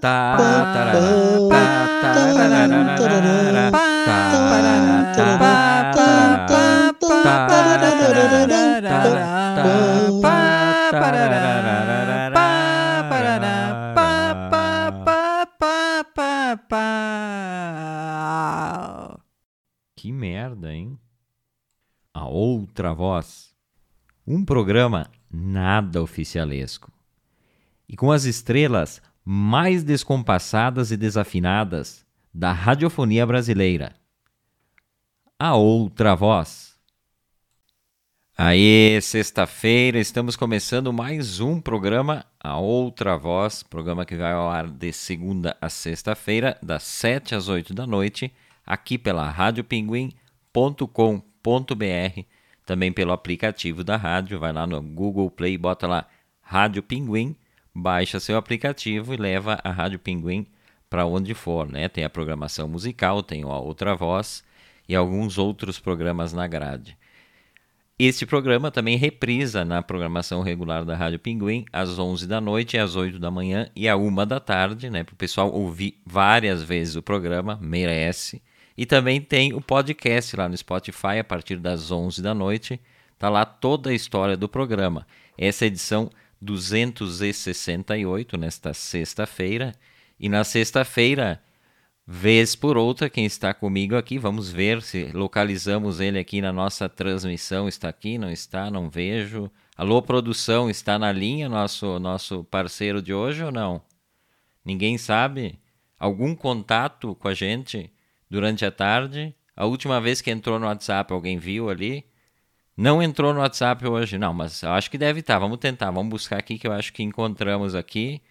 Tá, tá. Que merda, hein? A outra voz. Um programa nada oficialesco. E com as estrelas mais descompassadas e desafinadas da radiofonia brasileira. A outra voz. Aê, sexta-feira, estamos começando mais um programa A Outra Voz, programa que vai ao ar de segunda a sexta-feira, das 7 às 8 da noite, aqui pela radiopinguim.com.br, também pelo aplicativo da rádio, vai lá no Google Play, bota lá Rádio Pinguim, baixa seu aplicativo e leva a Rádio Pinguim para onde for, né? Tem a programação musical, tem a Outra Voz e alguns outros programas na grade. Este programa também reprisa na programação regular da Rádio Pinguim, às 11 da noite, às 8 da manhã e à 1 da tarde, né? Para o pessoal ouvir várias vezes o programa, merece. E também tem o podcast lá no Spotify, a partir das 11 da noite. Tá lá toda a história do programa. Essa é a edição 268, nesta sexta-feira. E na sexta-feira, vez por outra, quem está comigo aqui, vamos ver se localizamos ele aqui na nossa transmissão. Está aqui, não está, não vejo. Alô, produção, está na linha nosso, nosso parceiro de hoje ou não? Ninguém sabe? Algum contato com a gente durante a tarde? A última vez que entrou no WhatsApp, alguém viu ali? Não entrou no WhatsApp hoje, não, mas eu acho que deve estar. Vamos tentar, vamos buscar aqui que eu acho que encontramos aqui.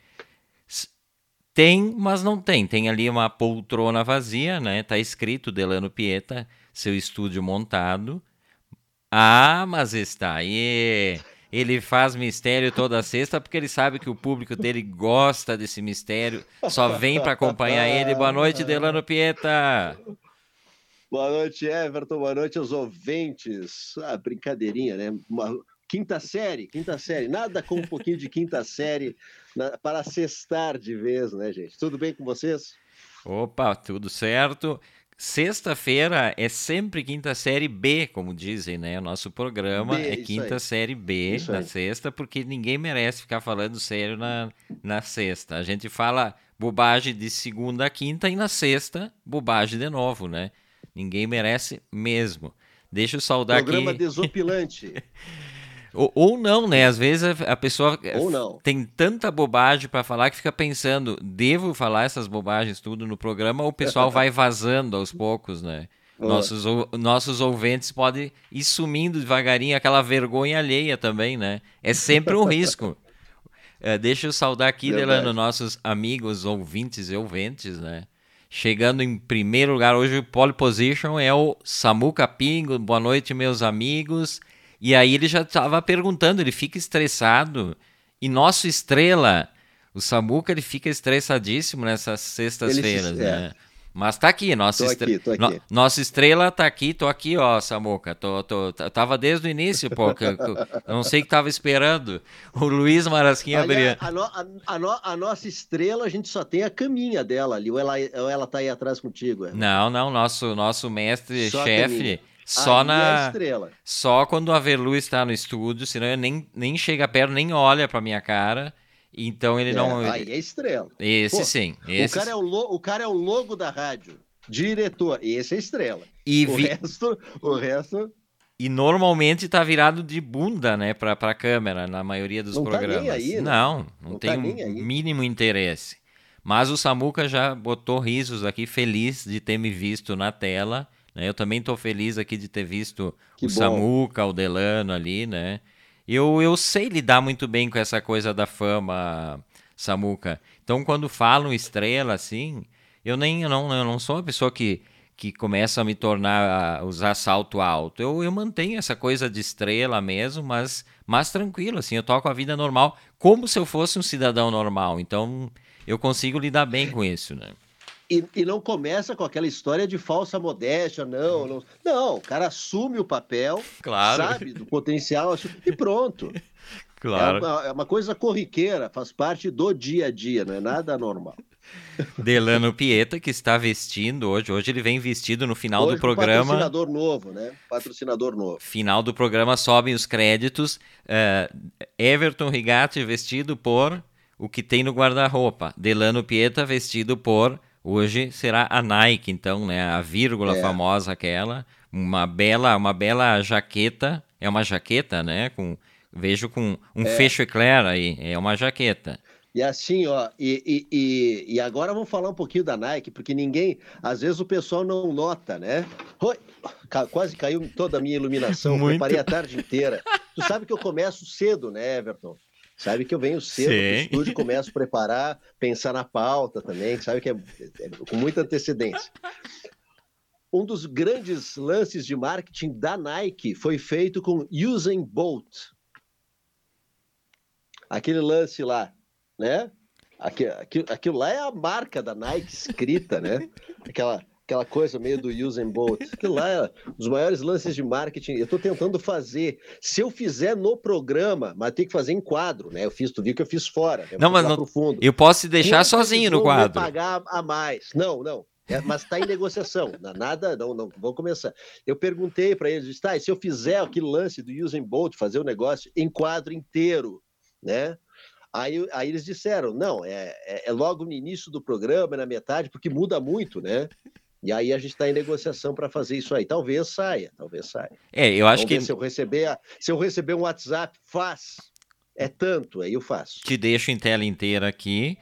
Tem, mas não tem. Tem ali uma poltrona vazia, né? Tá escrito Delano Pieta, seu estúdio montado. Ah, mas está aí. Ele faz mistério toda sexta porque ele sabe que o público dele gosta desse mistério, só vem para acompanhar ele. Boa noite, Delano Pieta. Boa noite, Everton. Boa noite aos ouvintes. Ah, brincadeirinha, né? Uma quinta série, quinta série. Nada com um pouquinho de quinta série na, para cestar de vez, né, gente? Tudo bem com vocês? Opa, tudo certo. Sexta-feira é sempre quinta série B, como dizem, né? O nosso programa B, é quinta aí. série B Isso na aí. sexta, porque ninguém merece ficar falando sério na, na sexta. A gente fala bobagem de segunda a quinta e na sexta, bobagem de novo, né? Ninguém merece mesmo. Deixa eu saudar Programa aqui. desopilante. Ou, ou não, né? Às vezes a, pessoa Ou não. tem tanta bobagem para falar que fica pensando, devo falar essas bobagens tudo no programa ou o pessoal vai vazando aos poucos, né? Boa. Nossos, nossos ouvintes podem ir sumindo devagarinho, aquela vergonha alheia também, né? É sempre um risco. É, deixa eu saudar aqui, Verdade. Delano, nossos amigos ouvintes e ouventes, né? Chegando em primeiro lugar hoje, o pole position é o Samuca Pingo. Boa noite, meus amigos. E aí ele já estava perguntando, ele fica estressado. E nosso estrela, o Samuca, ele fica estressadíssimo nessas sextas-feiras, se- é. né? Mas tá aqui, nossa, Tô estre- aqui, tô no- nossa estrela tá aqui, tô aqui, ó, Samuca. Tô, tô, tava desde o início, pô. que não sei o que tava esperando. O Luiz Marasquinha Aliás, a, no- a- a no- a nossa estrela, a gente só tem a caminha dela ali. Ou ela, ou ela tá aí atrás contigo. Everton? Não, não, nosso, nosso mestre, Só a chefe, caminha. só Ali é na. estrela. Só quando a Verlu está no estúdio, senão ele nem, nem chega perto, nem olha pra minha cara. Então ele É, não. aí é estrela. Esse Pô, sim. O Esse cara, é o, lo- o cara é o logo da rádio. Diretor. Esse é estrela. E, O vi- resto, o resto e normalmente tá virado de bunda, né, pra, pra câmera, na maioria dos Não tá nem programas. aí, né? Não, não, Não tem tá o nem aí. mínimo interesse. Mas o Samuca já botou risos aqui, feliz de ter me visto na tela. Né? Eu também tô feliz aqui de ter visto Que o bom. Samuca, o Delano ali, né? Eu, eu sei lidar muito bem com essa coisa da fama, Samuca. Então, quando falam estrela assim, eu nem eu não, eu não sou uma pessoa que, que começa a me tornar a usar salto alto. Eu, eu mantenho essa coisa de estrela mesmo, mas, mas tranquilo, assim, eu toco a vida normal, como se eu fosse um cidadão normal. Então, eu consigo lidar bem com isso, né? E, e, não começa com aquela história de falsa modéstia, não, não. Não, o cara assume o papel, claro. sabe, do potencial, e pronto. Claro. É uma, é uma, coisa corriqueira, faz parte do dia a dia, não é nada normal. Delano Pieta, que está vestindo hoje, hoje ele vem vestido no final hoje, do programa. Patrocinador novo, né? Patrocinador novo. Final do programa sobem os créditos. Uh, Everton Rigatti vestido por o que tem no guarda-roupa. Delano Pieta vestido por Hoje será a Nike, então, né? A vírgula é. famosa aquela, uma bela, uma bela jaqueta, é uma jaqueta, né? Com vejo com um é. fecho eclair aí, é uma jaqueta. E assim, ó, e, e, e, agora vamos falar um pouquinho da Nike, porque ninguém, às vezes o pessoal não nota, né? Oi, quase caiu toda a minha iluminação, Muito. preparei a tarde inteira. Tu sabe que eu começo cedo, né, Everton? Sabe que eu venho cedo Sim. estúdio, começo a preparar, pensar na pauta também, sabe que é, é com muita antecedência. Um dos grandes lances de marketing da Nike foi feito com Usain Bolt. Aquele lance lá, né? Aquilo, aquilo lá é a marca da Nike escrita, né? Aquela aquela coisa meio do Usain Bolt. Aquilo lá é um dos maiores lances de marketing. Eu estou tentando fazer. Se eu fizer no programa, mas tem que fazer em quadro, né? Eu fiz, tu viu que eu fiz fora. Né? Não, mas não, eu posso te deixar sozinho no quadro. pagar a mais. Não, não. É, mas está em negociação, nada, não, não, vamos começar. Eu perguntei para eles, tá, se eu fizer aquele lance do Usain Bolt, fazer o negócio em quadro inteiro, né? Aí, aí eles disseram, não, é, é, é logo no início do programa, é na metade, porque muda muito, né? E aí a gente está em negociação para fazer isso aí. Talvez saia, talvez saia. É, eu acho que. Se eu, receber, se eu receber um WhatsApp, faz. É tanto, aí eu faço. Te deixo em tela inteira aqui.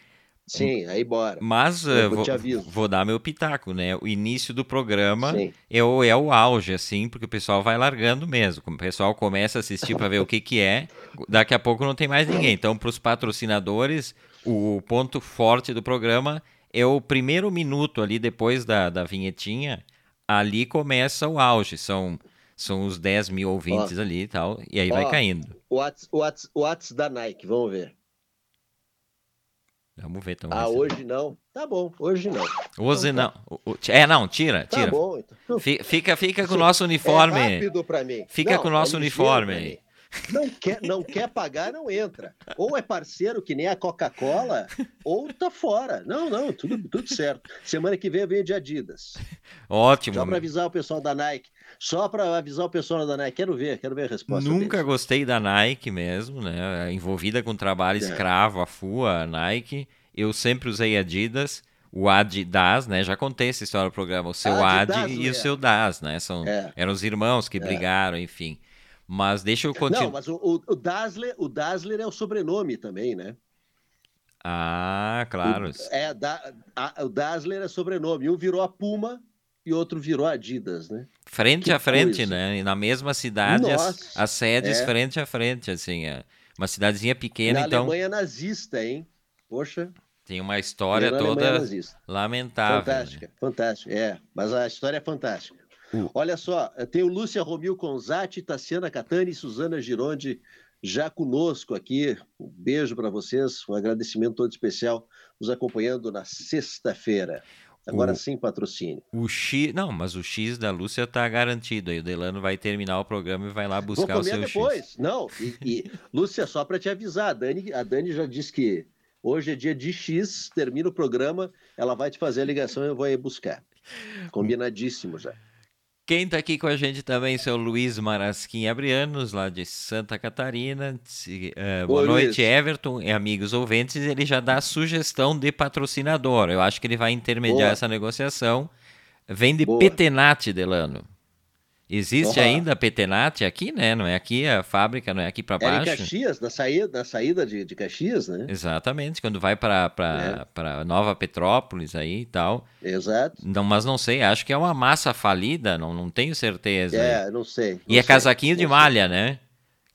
Sim, aí bora. Mas uh, vou, vou, dar meu pitaco, né? O início do programa é o, é o auge, assim, porque o pessoal vai largando mesmo. O pessoal começa a assistir para ver o que, que é. Daqui a pouco não tem mais ninguém. Então, para os patrocinadores, o ponto forte do programa é o primeiro minuto ali depois da, da vinhetinha, ali começa o auge. São, são os 10 mil ouvintes ó, ali e tal, e aí ó, vai caindo. What's, what's, what's da Nike, vamos ver. Vamos ver então. Ah, hoje não. Tá bom, hoje não. Hoje então, não. É, não, tira, tá tira. Tá bom, então. Fica, fica com o nosso uniforme. É rápido pra mim. Fica não, com o nosso é uniforme. Não quer, não quer pagar, não entra. Ou é parceiro que nem a Coca-Cola, ou tá fora. Não, não, tudo, tudo certo. Semana que vem eu venho de Adidas. Ótimo. Só para avisar o pessoal da Nike. Só para avisar o pessoal da Nike. Quero ver, quero ver a resposta. Nunca deles. gostei da Nike mesmo, né? Envolvida com trabalho é. escravo, a FUA, a Nike. Eu sempre usei Adidas o Adidas, né? Já contei essa história no programa. O seu Adidas, Ad e é. o seu Das, né? São, é. Eram os irmãos que é. brigaram, enfim. Mas deixa eu continuar. Não, mas o, o, Dassler, o Dassler é o sobrenome também, né? Ah, claro. O, é, da, a, o Dassler é sobrenome. Um virou a Puma e outro virou a Adidas, né? Frente que a frente, coisa. né? E na mesma cidade, as, as, sedes é. frente a frente, assim. É uma cidadezinha pequena, na então. Alemanha nazista, hein? Poxa. Tem uma história toda lamentável. Fantástica, né? fantástica. É, mas a história é fantástica. Olha só, tem o Lúcia Romil Conzati, Tassiana Catani e Suzana Gironde já conosco aqui. Um beijo para vocês, um agradecimento todo especial, nos acompanhando na sexta-feira. Agora o, sim, patrocínio. O X, não, mas o X da Lúcia está garantido. Aí o Delano vai terminar o programa e vai lá buscar o seu depois. X. Não, e, e Lúcia, só para te avisar, a Dani, a Dani já disse que hoje é dia de X, termina o programa, ela vai te fazer a ligação e eu vou ir buscar. Combinadíssimo já. Quem está aqui com a gente também são Luiz Marasquim Abrianos, lá de Santa Catarina. Uh, boa Oi, noite, Luiz. Everton e amigos ouvintes. Ele já dá sugestão de patrocinador. Eu acho que ele vai intermediar boa. essa negociação. Vem de boa. Petenate, Delano. Existe uhum. ainda a Petenate aqui, né? Não é aqui a fábrica, não é aqui para baixo. É em Caxias, na saída, na saída de, de Caxias, né? Exatamente, quando vai para é. Nova Petrópolis aí e tal. Exato. Não, mas não sei, acho que é uma massa falida, não, não tenho certeza. É, não sei. Não e é casaquinho de malha, né?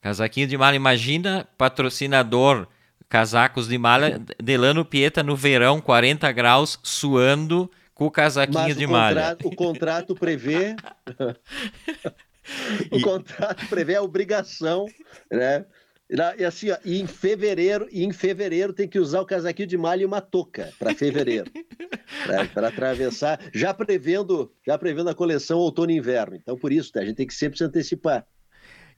Casaquinho de malha. Imagina patrocinador casacos de malha. Delano Pieta no verão, 40 graus, suando com o casaquinho Mas de o malha. contrato, o contrato prevê. o E- contrato prevê a obrigação, né? E assim, ó, e em fevereiro, e em fevereiro tem que usar o casaquinho de malha e uma touca para fevereiro, para atravessar, já prevendo, já prevendo a coleção outono e inverno. Então por isso, a gente tem que sempre se antecipar.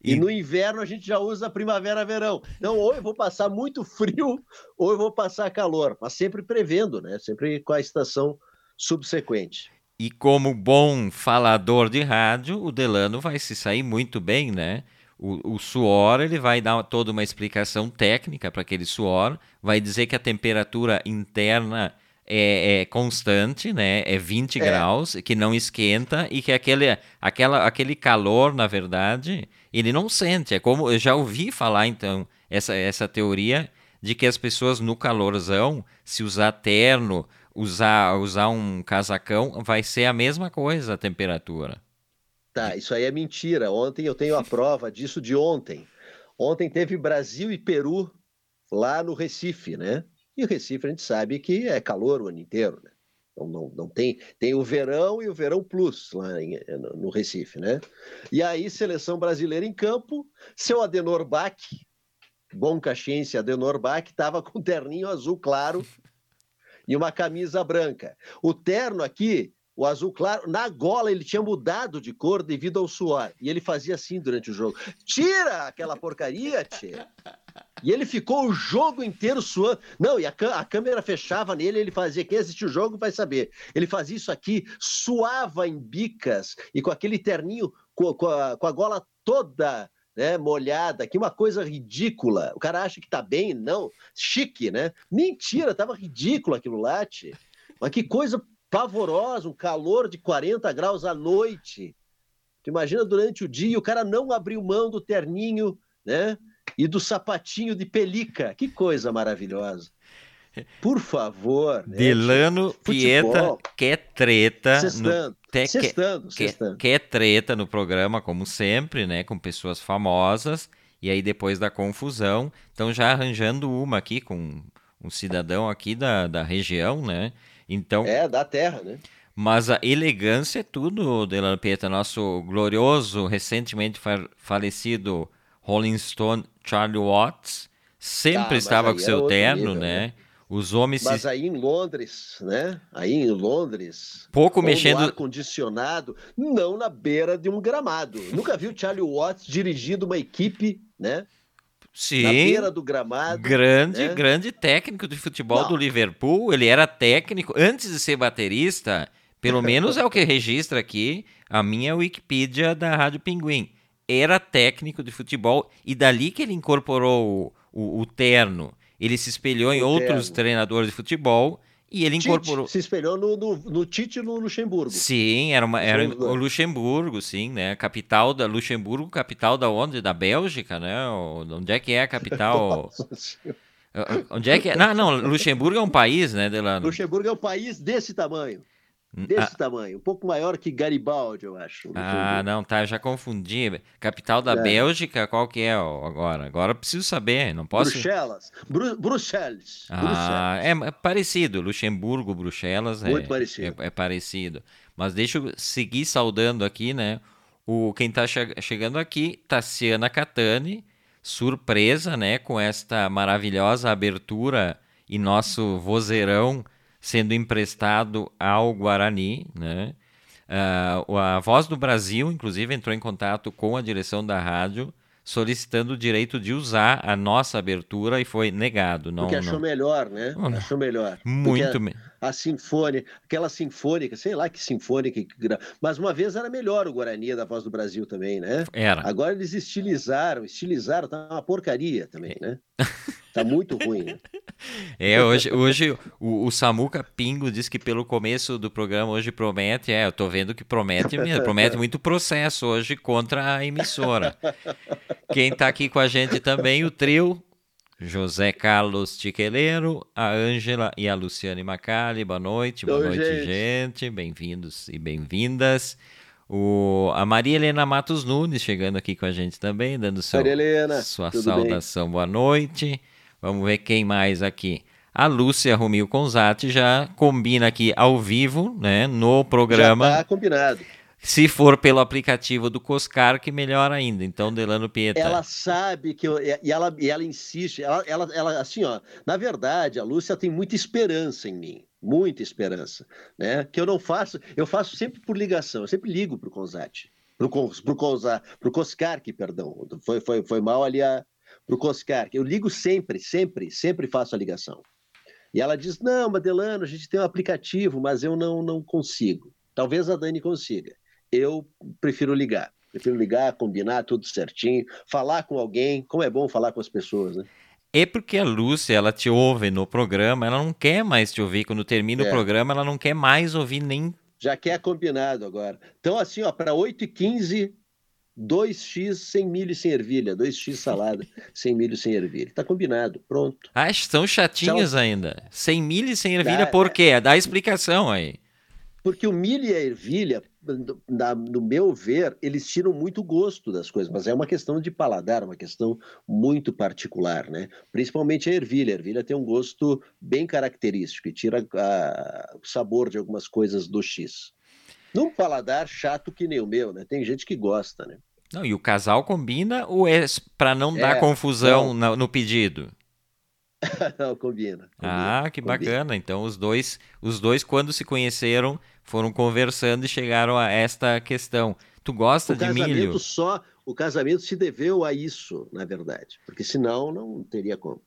E E- no inverno a gente já usa primavera-verão. Então, ou eu vou passar muito frio, ou eu vou passar calor, mas sempre prevendo, né? Sempre com a estação subsequente. E como bom falador de rádio, o Delano vai se sair muito bem, né? O, o suor, ele vai dar toda uma explicação técnica para aquele suor, vai dizer que a temperatura interna é, é constante, né? É 20 É. graus, que não esquenta e que aquele, aquela, aquele calor, na verdade, ele não sente. É como eu já ouvi falar, então, essa, essa teoria de que as pessoas no calorzão, se usar terno, usar, usar um casacão, vai ser a mesma coisa a temperatura. Tá, isso aí é mentira. Ontem eu tenho a prova disso de ontem. Ontem teve Brasil e Peru lá no Recife, né? E o Recife a gente sabe que é calor o ano inteiro, né? Então não, não tem. Tem o verão e o verão plus lá em- no Recife, né? E aí, seleção brasileira em campo, seu Adenor Bach, bom caxiense Adenor Bach, estava com terninho azul claro e uma camisa branca. O terno aqui, o azul claro, na gola ele tinha mudado de cor devido ao suor. E ele fazia assim durante o jogo: tira aquela porcaria, tchê. E ele ficou o jogo inteiro suando. Não, e a, a câmera fechava nele, ele fazia. Quem assistiu o jogo vai saber. Ele fazia isso aqui, suava em bicas e com aquele terninho, com, com a, com a gola toda né, molhada, que uma coisa ridícula. O cara acha que tá bem, não. Chique, né? Mentira, tava ridículo aquilo lá, tchê. Mas que coisa pavorosa, um calor de 40 graus à noite. Tu imagina durante o dia o cara não abriu mão do terninho, né? E do sapatinho de pelica. Que coisa maravilhosa. Por favor. né? Delano Pieta Futebol. quer treta. no- te- quer- sextando, quer, sextando. quer treta no programa, como sempre, né? Com pessoas famosas. E aí, depois da confusão, estão já arranjando uma aqui com um cidadão aqui da, da região, né? Então, É, da terra, né? mas a elegância é tudo, Delano Pieta. Nosso glorioso, recentemente fa- falecido Rolling Stone Charlie Watts sempre mas estava com é seu outro terno, nível, né? né? Os homens se Mas aí em Londres, né? Aí em Londres, pouco mexendo. ar-condicionado, não na beira de um gramado. Nunca viu Charlie Watts dirigindo uma equipe, né? Na Sim, beira do gramado. grande, né? grande técnico de futebol Não. do Liverpool. Ele era técnico antes de ser baterista. Pelo menos é o que registra aqui a minha Wikipedia da Rádio Pinguim. Era técnico de futebol e dali que ele incorporou o, o- o terno. Ele se espelhou em O outros treinadores de futebol e ele Tite incorporou. se espelhou no, no, no Tite no Luxemburgo. Sim, era, uma, era o Luxemburgo, sim, né? Capital da Luxemburgo, capital da onde? Da Bélgica, né? Onde é que é a capital? Onde é que é? Não, não, Luxemburgo é um país, né, Delano? Luxemburgo é um país desse tamanho. Hum, Desse tamanho. Um pouco maior que Garibaldi, eu acho. Ah, Luxemburgo. não, tá, eu já confundi. Capital da É. Bélgica, qual que é agora? Agora eu preciso saber, não posso... Bruxelas. Bru Bruxelas. Ah, é, é parecido. Luxemburgo, Bruxelas é, Muito parecido. É, é parecido. Mas deixa eu seguir saudando aqui, né? O, quem tá che- chegando aqui, Tassiana Catani, surpresa, né? Com esta maravilhosa abertura e nosso vozeirão sendo emprestado ao Guarani, né? O- a Voz do Brasil, inclusive, entrou em contato com a direção da rádio solicitando o direito de usar a nossa abertura e foi negado. Não, Porque achou não. melhor, né? Não. Achou melhor. Muito Porque me- a, sinfônica, aquela sinfônica, sei lá que sinfônica, mas uma vez era melhor o Guarani da Voz do Brasil também, né? Era. Agora eles estilizaram, estilizaram, tá uma porcaria também, né? Tá muito ruim. né? É, hoje, hoje o, o Samuca Pingo diz que pelo começo do programa hoje promete, é, eu tô vendo que promete mesmo, promete muito processo hoje contra a emissora. Quem tá aqui com a gente também, o trio, José Carlos Tiqueleiro, a Ângela e a Luciane Macali, boa noite, boa Oi, noite, gente. gente, bem-vindos e bem-vindas. O, a Maria Helena Matos Nunes chegando aqui com a gente também, dando seu, Helena, sua tudo bem? saudação, boa noite. Vamos ver quem mais aqui. A Lúcia Romil Conzati já combina aqui ao vivo, né, no programa. Já tá combinado. Se for pelo aplicativo do Coscar, que melhor ainda. Então, Delano Pieta. Ela sabe que eu, e ela e ela insiste, ela, ela, ela assim, ó, na verdade, a Lúcia tem muita esperança em mim, muita esperança, né? Que eu não faço, eu faço sempre por ligação, eu sempre ligo Conzati, pro pro Conza, pro Coscar, que perdão, foi foi foi mal ali a pro Coscar. Eu ligo sempre, sempre, sempre faço a ligação. E ela diz: Não, Madelano, a gente tem um aplicativo, mas eu não, não consigo. Talvez a Dani consiga. Eu prefiro ligar. Prefiro ligar, combinar tudo certinho, falar com alguém. Como é bom falar com as pessoas, né? É porque a Lúcia, ela te ouve no programa, ela não quer mais te ouvir. Quando termina é. o programa, ela não quer mais ouvir nem. Já quer combinado agora. Então, assim, ó, para 8h15, 2x sem milho e sem ervilha, 2x salada sem milho e sem ervilha. Tá combinado, pronto. Ah, estão chatinhos Tchau. ainda. Sem milho e sem ervilha, Dá, por quê? Dá a explicação aí. Porque o milho e a ervilha, na, no meu ver, eles tiram muito gosto das coisas, mas é uma questão de paladar, uma questão muito particular, né? Principalmente a ervilha. A ervilha tem um gosto bem característico e tira a, o sabor de algumas coisas do X. Num paladar chato que nem o meu, né? Tem gente que gosta, né? Não, e o casal combina ou é para não dar é, confusão no, no pedido? não, combina, combina. Ah, que combina. bacana. Então os dois, os dois quando se conheceram, foram conversando e chegaram a esta questão. Tu gosta o de milho? Só, o casamento se deveu a isso, na verdade, porque senão não teria como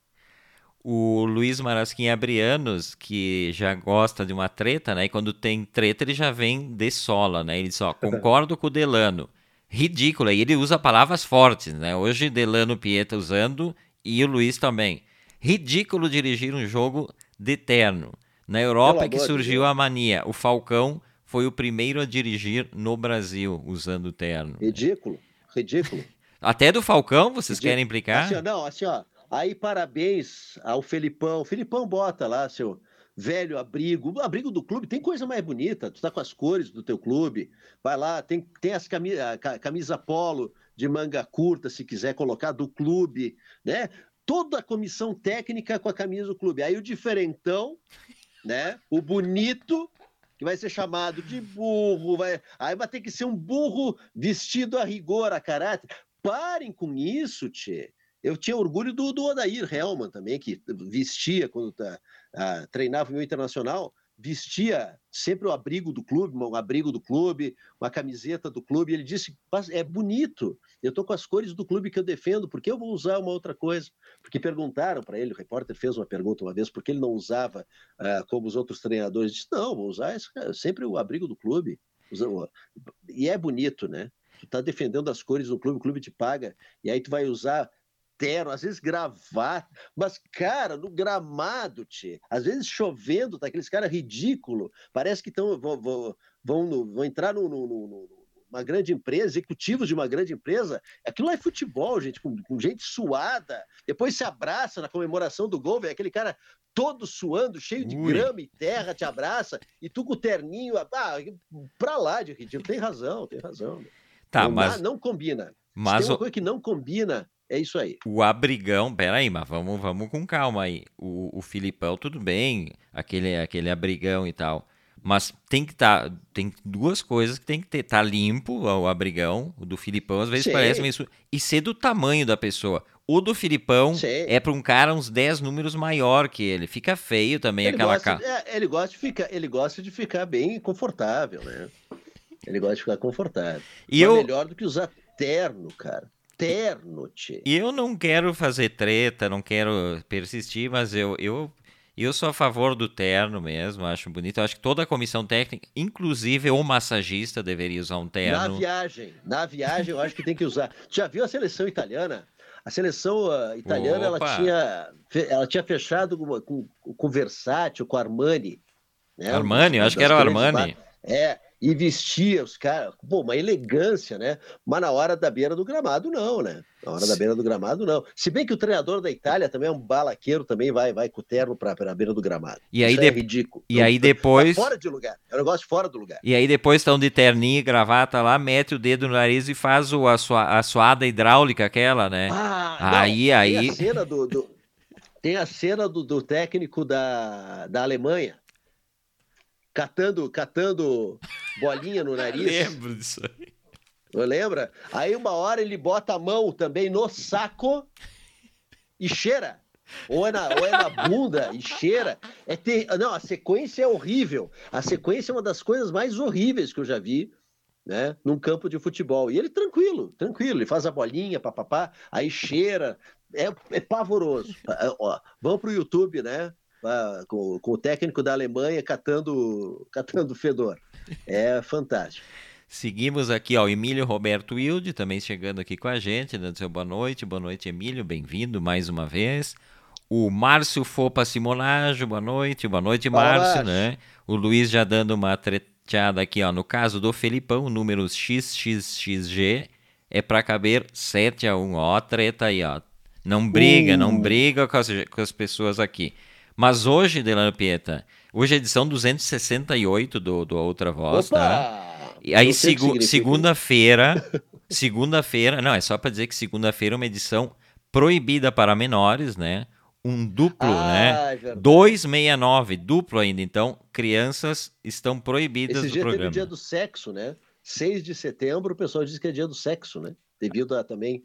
o Luiz Marasquim Abrianos, que já gosta de uma treta, né? E quando tem treta, ele já vem de sola, né? Ele diz, ó, concordo com o Delano. Ridículo. E ele usa palavras fortes, né? Hoje Delano Pieta usando e o Luiz também. Ridículo dirigir um jogo de terno. Na Europa é que surgiu a mania. O Falcão foi o primeiro a dirigir no Brasil usando terno. Ridículo. Ridículo. Até do Falcão vocês Ridículo. querem implicar? Assim, não, assim, ó Aí, parabéns ao Felipão. O Felipão bota lá seu velho abrigo. O abrigo do clube tem coisa mais bonita. Tu tá com as cores do teu clube. Vai lá, tem, tem as camisa, camisa polo de manga curta, se quiser colocar, do clube, né? Toda a comissão técnica com a camisa do clube. Aí o diferentão, né? O bonito, que vai ser chamado de burro, vai... aí vai ter que ser um burro vestido a rigor, a caráter. Parem com isso, Tchê. Eu tinha orgulho do, do Odair Helman também, que vestia, quando tá, treinava o internacional, vestia sempre o abrigo do clube, um abrigo do clube, uma camiseta do clube. Ele disse: é bonito, eu estou com as cores do clube que eu defendo, por que eu vou usar uma outra coisa? Porque perguntaram para ele, o repórter fez uma pergunta uma vez, por que ele não usava uh, como os outros treinadores? Ele disse: não, vou usar esse, sempre o abrigo do clube. E é bonito, né? Tu tá defendendo as cores do clube, o clube te paga, e aí tu vai usar terno, às vezes gravata, mas, cara, no gramado, tchê, às vezes chovendo, tá aqueles caras ridículo, parece que estão vão, vão, vão, vão entrar no, no, no, uma grande empresa, executivos de uma grande empresa, aquilo lá é futebol, gente, com, com gente suada, depois se abraça na comemoração do gol, velho, aquele cara todo suando, cheio de Ui. grama e terra, te abraça, e tu com o terninho, ah, pra lá de ridículo, tem razão, tem razão. Tá, não, mas... Não combina. Mas tem uma coisa que não combina, é isso aí. O abrigão, peraí, mas vamos, vamos com calma aí. O, o Filipão, tudo bem, aquele, aquele abrigão e tal. Mas tem que estar. Tá, tem duas coisas que tem que ter. Tá limpo o abrigão, o do Filipão, às vezes Sim. parece meio. E ser do tamanho da pessoa. O do Filipão Sim. é para um cara uns 10 números maior que ele. Fica feio também ele aquela cara. É, ele, gosta de ficar, ele gosta de ficar bem confortável, né? Ele gosta de ficar confortável. E Mas eu... melhor do que usar terno, cara terno, tchê. E eu não quero fazer treta, não quero persistir, mas eu, eu, eu sou a favor do terno mesmo, acho bonito. Eu acho que toda a comissão técnica, inclusive o massagista, deveria usar um terno. Na viagem, na viagem eu acho que tem que usar. Já viu a seleção italiana? A seleção uh, italiana ela tinha, ela tinha fechado com, com, com o Versace, com o Armani. Né? Armani, eu acho que era o Armani. É, e vestia os caras, pô, uma elegância, né? Mas na hora da beira do gramado, não, né? Na hora da beira do gramado, não. Se bem que o treinador da Itália também é um balaqueiro, também vai, vai com o terno pra, pra beira do gramado. E aí Isso de... é ridículo. E aí depois. Tá fora de lugar. É um negócio fora do lugar. E aí depois estão de terninho e gravata lá, mete o dedo no nariz e faz o, a, sua, a suada hidráulica, aquela, né? Ah, aí, não, aí. Tem a cena do, do Tem a cena do, do técnico da, da Alemanha catando, catando bolinha no nariz. Lembro disso aí. Não lembra? Aí uma hora ele bota a mão também no saco e cheira. Ou é na, ou é na bunda e cheira. É ter... Não, a sequência é horrível. A sequência é uma das coisas mais horríveis que eu já vi né, num campo de futebol. E ele tranquilo, tranquilo, ele faz a bolinha, papapá, aí cheira, é, é pavoroso. É, ó, vamos para o YouTube, né? Com, com, o técnico da Alemanha catando, catando fedor. É fantástico. Seguimos aqui, ó, Emílio Roberto Wilde, também chegando aqui com a gente, dando seu boa noite. Boa noite, Emílio, bem-vindo mais uma vez. O Márcio Fopa Simonajo, boa noite. Boa noite, Márcio, né? O Luiz já dando uma treteada aqui, ó. No caso do Felipão, números XXXG é para caber 7 a 1, ó. Treta aí, ó. Não briga, uh. não briga com as, com as pessoas aqui. Mas hoje, Delano Pieta, hoje é edição 268 do, do Outra Voz, tá? Opa! tá? E aí, segu segunda-feira, segunda-feira, não, é só para dizer que segunda-feira é uma edição proibida para menores, né? Um duplo, ah, né? É 269, duplo ainda. Então, crianças estão proibidas Esse do dia programa. Teve o dia do sexo, né? 6 de setembro, o pessoal diz que é dia do sexo, né? Devido a também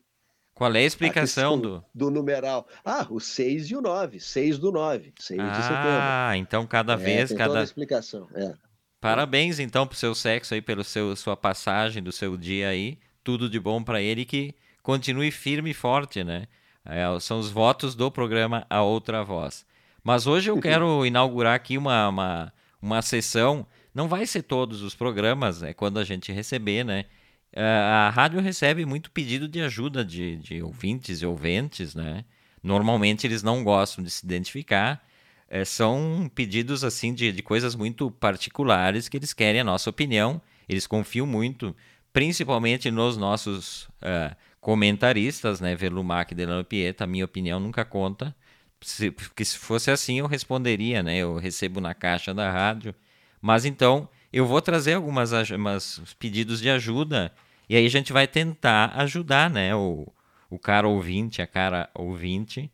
qual é a explicação a do... do numeral? Ah, o 6 e o 9. 6 do 9. 6 ah, de setembro. Ah, então cada é, vez. Tem cada toda a explicação. É. Parabéns, então, pro seu sexo aí, seu sua passagem do seu dia aí. Tudo de bom para ele que continue firme e forte, né? É, são os votos do programa A Outra Voz. Mas hoje eu quero inaugurar aqui uma, uma, uma sessão. Não vai ser todos os programas, é quando a gente receber, né? É, a rádio recebe muito pedido de ajuda de, de ouvintes e ouventes, né? Normalmente eles não gostam de se identificar. É, são pedidos assim de, de coisas muito particulares que eles querem a nossa opinião. Eles confiam muito, principalmente nos nossos uh, comentaristas, né? Verlumac e Delano Pieta. Minha opinião nunca conta. Se, porque se fosse assim eu responderia, né? Eu recebo na caixa da rádio. Mas então eu vou trazer algumas umas pedidos de ajuda e aí a gente vai tentar ajudar, né, o, o cara ouvinte, a cara ouvinte,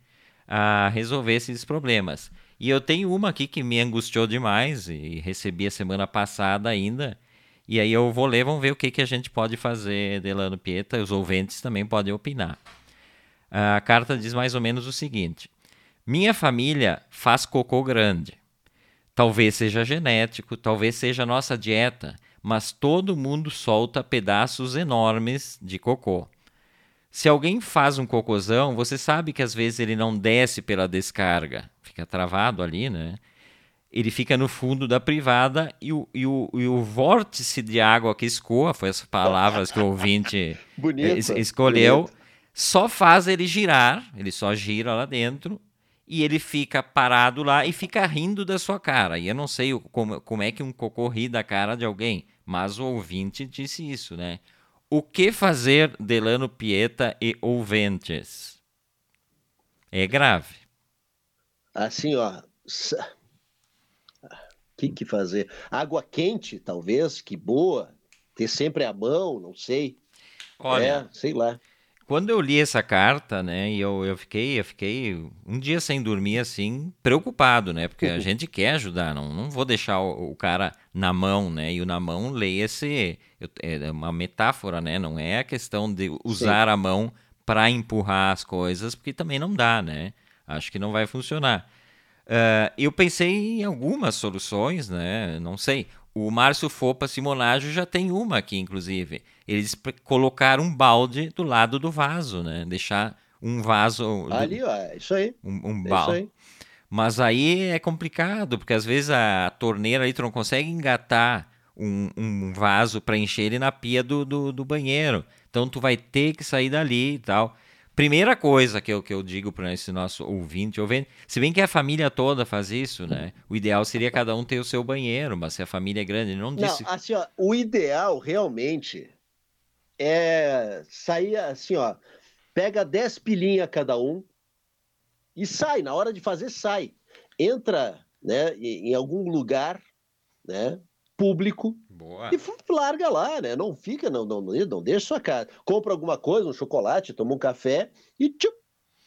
a resolver esses problemas. E eu tenho uma aqui que me angustiou demais e recebi a semana passada ainda. E aí eu vou ler, vamos ver o que, que a gente pode fazer, Delano Pieta. Os ouvintes também podem opinar. A carta diz mais ou menos o seguinte: Minha família faz cocô grande. Talvez seja genético, talvez seja nossa dieta, mas todo mundo solta pedaços enormes de cocô. Se alguém faz um cocôzão, você sabe que às vezes ele não desce pela descarga, fica travado ali, né? Ele fica no fundo da privada e o, e o, e o vórtice de água que escoa, foi as palavras que o ouvinte es, escolheu, bonito. só faz ele girar, ele só gira lá dentro e ele fica parado lá e fica rindo da sua cara. E eu não sei como, como é que um cocô ri da cara de alguém, mas o ouvinte disse isso, né? O que fazer, Delano Pieta e ouvintes? É grave. Assim, ó. O que, que fazer? Água quente, talvez, que boa. Ter sempre à mão, não sei. Olha, é, sei lá. Quando eu li essa carta, né, e eu, eu fiquei, eu fiquei um dia sem dormir assim, preocupado, né? Porque a uhum. gente quer ajudar, não, não vou deixar o, o cara na mão, né? E o na mão leia-se é uma metáfora, né? Não é a questão de usar Sim. a mão para empurrar as coisas, porque também não dá, né? Acho que não vai funcionar. Uh, eu pensei em algumas soluções, né? Não sei. O Márcio Fopa Simonaggio já tem uma aqui, inclusive. Eles colocaram um balde do lado do vaso, né? Deixar um vaso. Ali, ó, é isso aí. Um, um é balde. Mas aí é complicado, porque às vezes a torneira ali tu não consegue engatar um, um vaso para encher ele na pia do, do, do banheiro. Então tu vai ter que sair dali e tal. Primeira coisa que eu, que eu digo para esse nosso ouvinte, ouvinte, se bem que a família toda faz isso, né? O ideal seria cada um ter o seu banheiro, mas se a família é grande, não disse. Não, assim, ó, o ideal realmente é sair assim, ó, pega 10 pilinhas cada um e sai, na hora de fazer, sai. Entra né, em algum lugar né, público Boa. E larga lá, né? Não fica, não, não, não deixa sua casa. Compra alguma coisa, um chocolate, toma um café e tchup,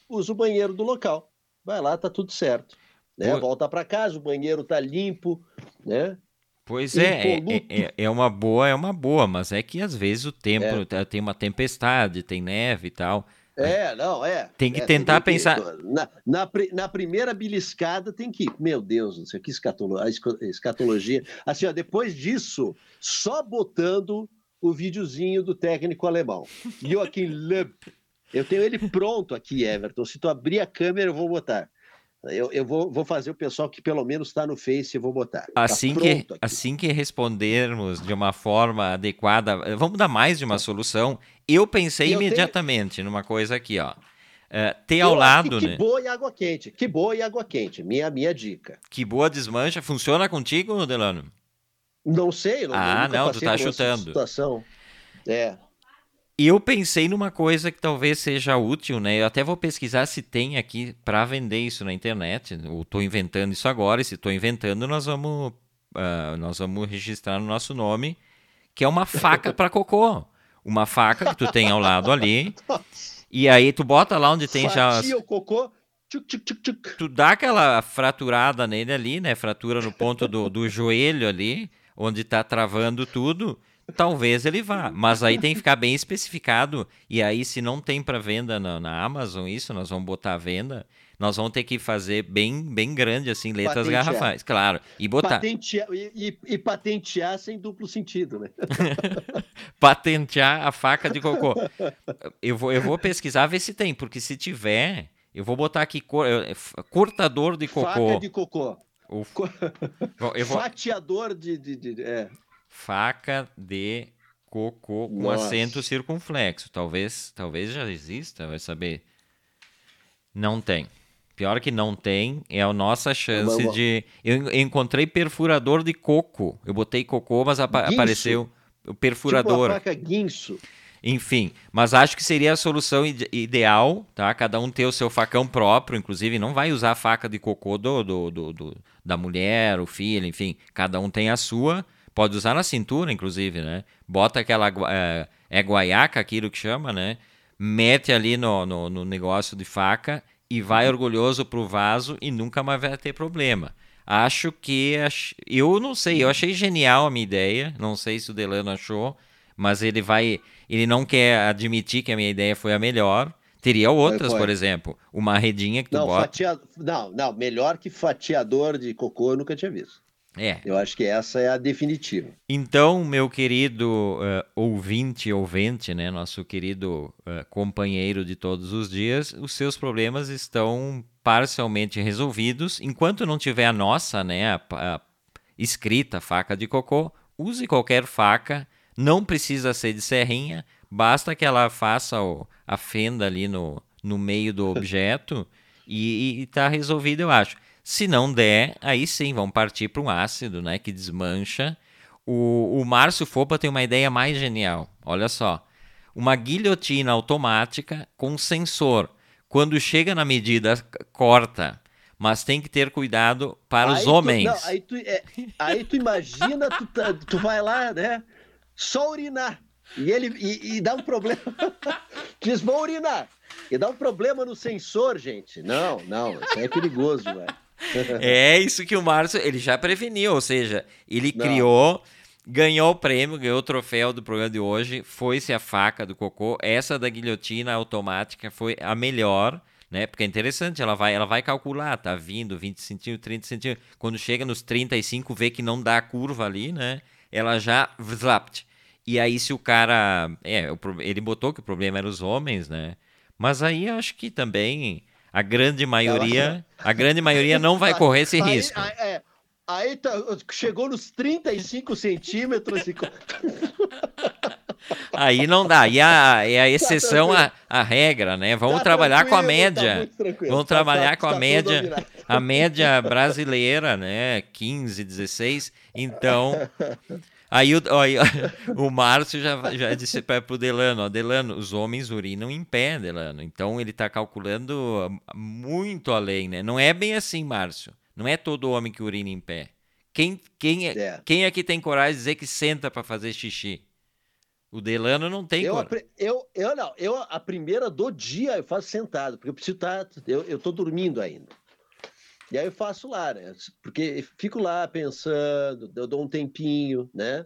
usa o banheiro do local. vai lá, tá tudo certo. Né? Pô- Volta para casa, o banheiro tá limpo, né? Pois é, é, é, é uma boa, é uma boa, mas é que às vezes o tempo É. tá- tem uma tempestade, tem neve e tal. É, não, é. Tem que é, tentar que- pensar- Na, na, na primeira beliscada tem que. Meu Deus, não sei que a escatologia. Assim, ó, depois disso, só botando o videozinho do técnico alemão. Joachim Löw. Eu tenho ele pronto aqui, Everton. Se tu abrir a câmera, eu vou botar. Eu, eu vou, vou fazer o pessoal que pelo menos está no Face, eu vou botar. Tá Assim que, pronto aqui. assim que respondermos de uma forma adequada, vamos dar mais de uma solução. Eu pensei Eu tenho- imediatamente numa coisa aqui, ó. É, ter Eu ao lado, que né? boa e água quente. Que boa e água quente. Minha, minha dica. Que boa desmancha. Funciona contigo, Delano? Não sei, não, Ah, não, tu tá chutando. Situação. É. Eu pensei numa coisa que talvez seja útil, né? Eu até vou pesquisar se tem aqui para vender isso na internet. Eu tô inventando isso agora, e se tô inventando, nós vamos, ah, nós vamos registrar no nosso nome, que é uma faca para cocô. Uma faca que tu tem ao lado ali, e aí tu bota lá onde tem já. Fatia o cocô. Tchuc, tchuc, tchuc. Tu dá aquela fraturada nele ali, né? Fratura no ponto do, do joelho ali, onde tá travando tudo. Talvez ele vá, mas aí tem que ficar bem especificado. E aí, se não tem para venda na, na Amazon, isso, nós vamos botar à venda. Nós vamos ter que fazer bem, bem grande, assim, letras Patentear. garrafais, claro. E botar, Patentear, e, e- e patentear sem duplo sentido, né? patentear a faca de cocô. Eu vou, eu vou pesquisar, ver se tem, porque se tiver, eu vou botar aqui cor- eh, cortador de cocô. Faca de cocô. O- eu vou, Fatiador de. de, de- é. Faca de cocô com Nossa. acento circunflexo. Talvez, talvez já exista, vai saber. Não tem. Pior que não tem, é a nossa chance Vamos- de. Eu en- encontrei perfurador de coco. Eu botei cocô, mas apa- Guinso? apareceu o Tipo perfurador. uma faca guinso. Enfim, mas acho que seria a solução ide- ideal, tá? Cada um ter o seu facão próprio, inclusive não vai usar a faca de cocô do, do, do- do- da mulher, o filho, enfim, cada um tem a sua. Pode usar na cintura, inclusive, né? Bota aquela é, é guaiaca, aquilo que chama, né? Mete ali no, no, no negócio de faca e vai orgulhoso pro vaso e nunca mais vai ter problema. Acho que. ach- Eu não sei, eu achei genial a minha ideia. Não sei se o Delano achou, mas ele vai. Ele não quer admitir que a minha ideia foi a melhor. Teria outras, foi. por exemplo. Uma redinha que tu Não, bota. fatia... não, não, melhor que fatiador de cocô eu nunca tinha visto. É. Eu acho que essa é a definitiva. Então, meu querido eh, ouvinte, ouvinte, né, nosso querido eh, companheiro de todos os dias, os seus problemas estão parcialmente resolvidos. Enquanto não tiver a nossa, né, a, a escrita faca de cocô, use qualquer faca, não precisa ser de serrinha, basta que ela faça o- a fenda ali no, no meio do objeto e, está resolvido, eu acho. Se não der, aí sim, vamos partir para um ácido, né, que desmancha. O, o Márcio Fopa tem uma ideia mais genial. Olha só. Uma guilhotina automática com sensor. Quando chega na medida, corta. Mas tem que ter cuidado para Aí os tu- homens. não, aí, tu, é, aí tu imagina, tu, tá- tu vai lá, né? Só urinar. E ele e, e dá um problema. Diz, vou urinar. E dá um problema no sensor, gente. Não, não, isso aí é perigoso, velho. É isso que o Márcio, ele já preveniu, ou seja, ele Não. criou, ganhou o prêmio, ganhou o troféu do programa de hoje, foi-se a faca do cocô, essa da guilhotina automática foi a melhor, né? Porque é interessante, ela vai, ela vai calcular, tá vindo 20 centímetros, 30 centímetros, quando chega nos 35, vê que não dá a curva ali, né? Ela já vzlapt. E aí se o cara, é, ele botou que o problema era os homens, né? Mas aí acho que também a grande maioria, a grande maioria não vai correr esse Aí- risco. Aí, é, aí tá- chegou nos 35 centímetros e. Aí não dá. E a, e a exceção à à regra, né? Vamos Tá trabalhar com a tá média. tranquilo. Vamos Tá- trabalhar tá- com a tá média, a média brasileira, né? 15, 16. Então, aí o, aí, o Márcio já, já disse para o Delano, ó, Delano, os homens urinam em pé, Delano. Então ele está calculando muito além, né? Não é bem assim, Márcio. Não é todo homem que urina em pé. Quem, quem, é, É. quem aqui tem coragem de dizer que senta para fazer xixi? O Delano não tem Eu, cor. apre- eu, eu não, eu a primeira do dia eu faço sentado, porque eu preciso estar, eu, eu tô dormindo ainda. E aí eu faço lá, né? Porque fico lá pensando, eu dou um tempinho, né?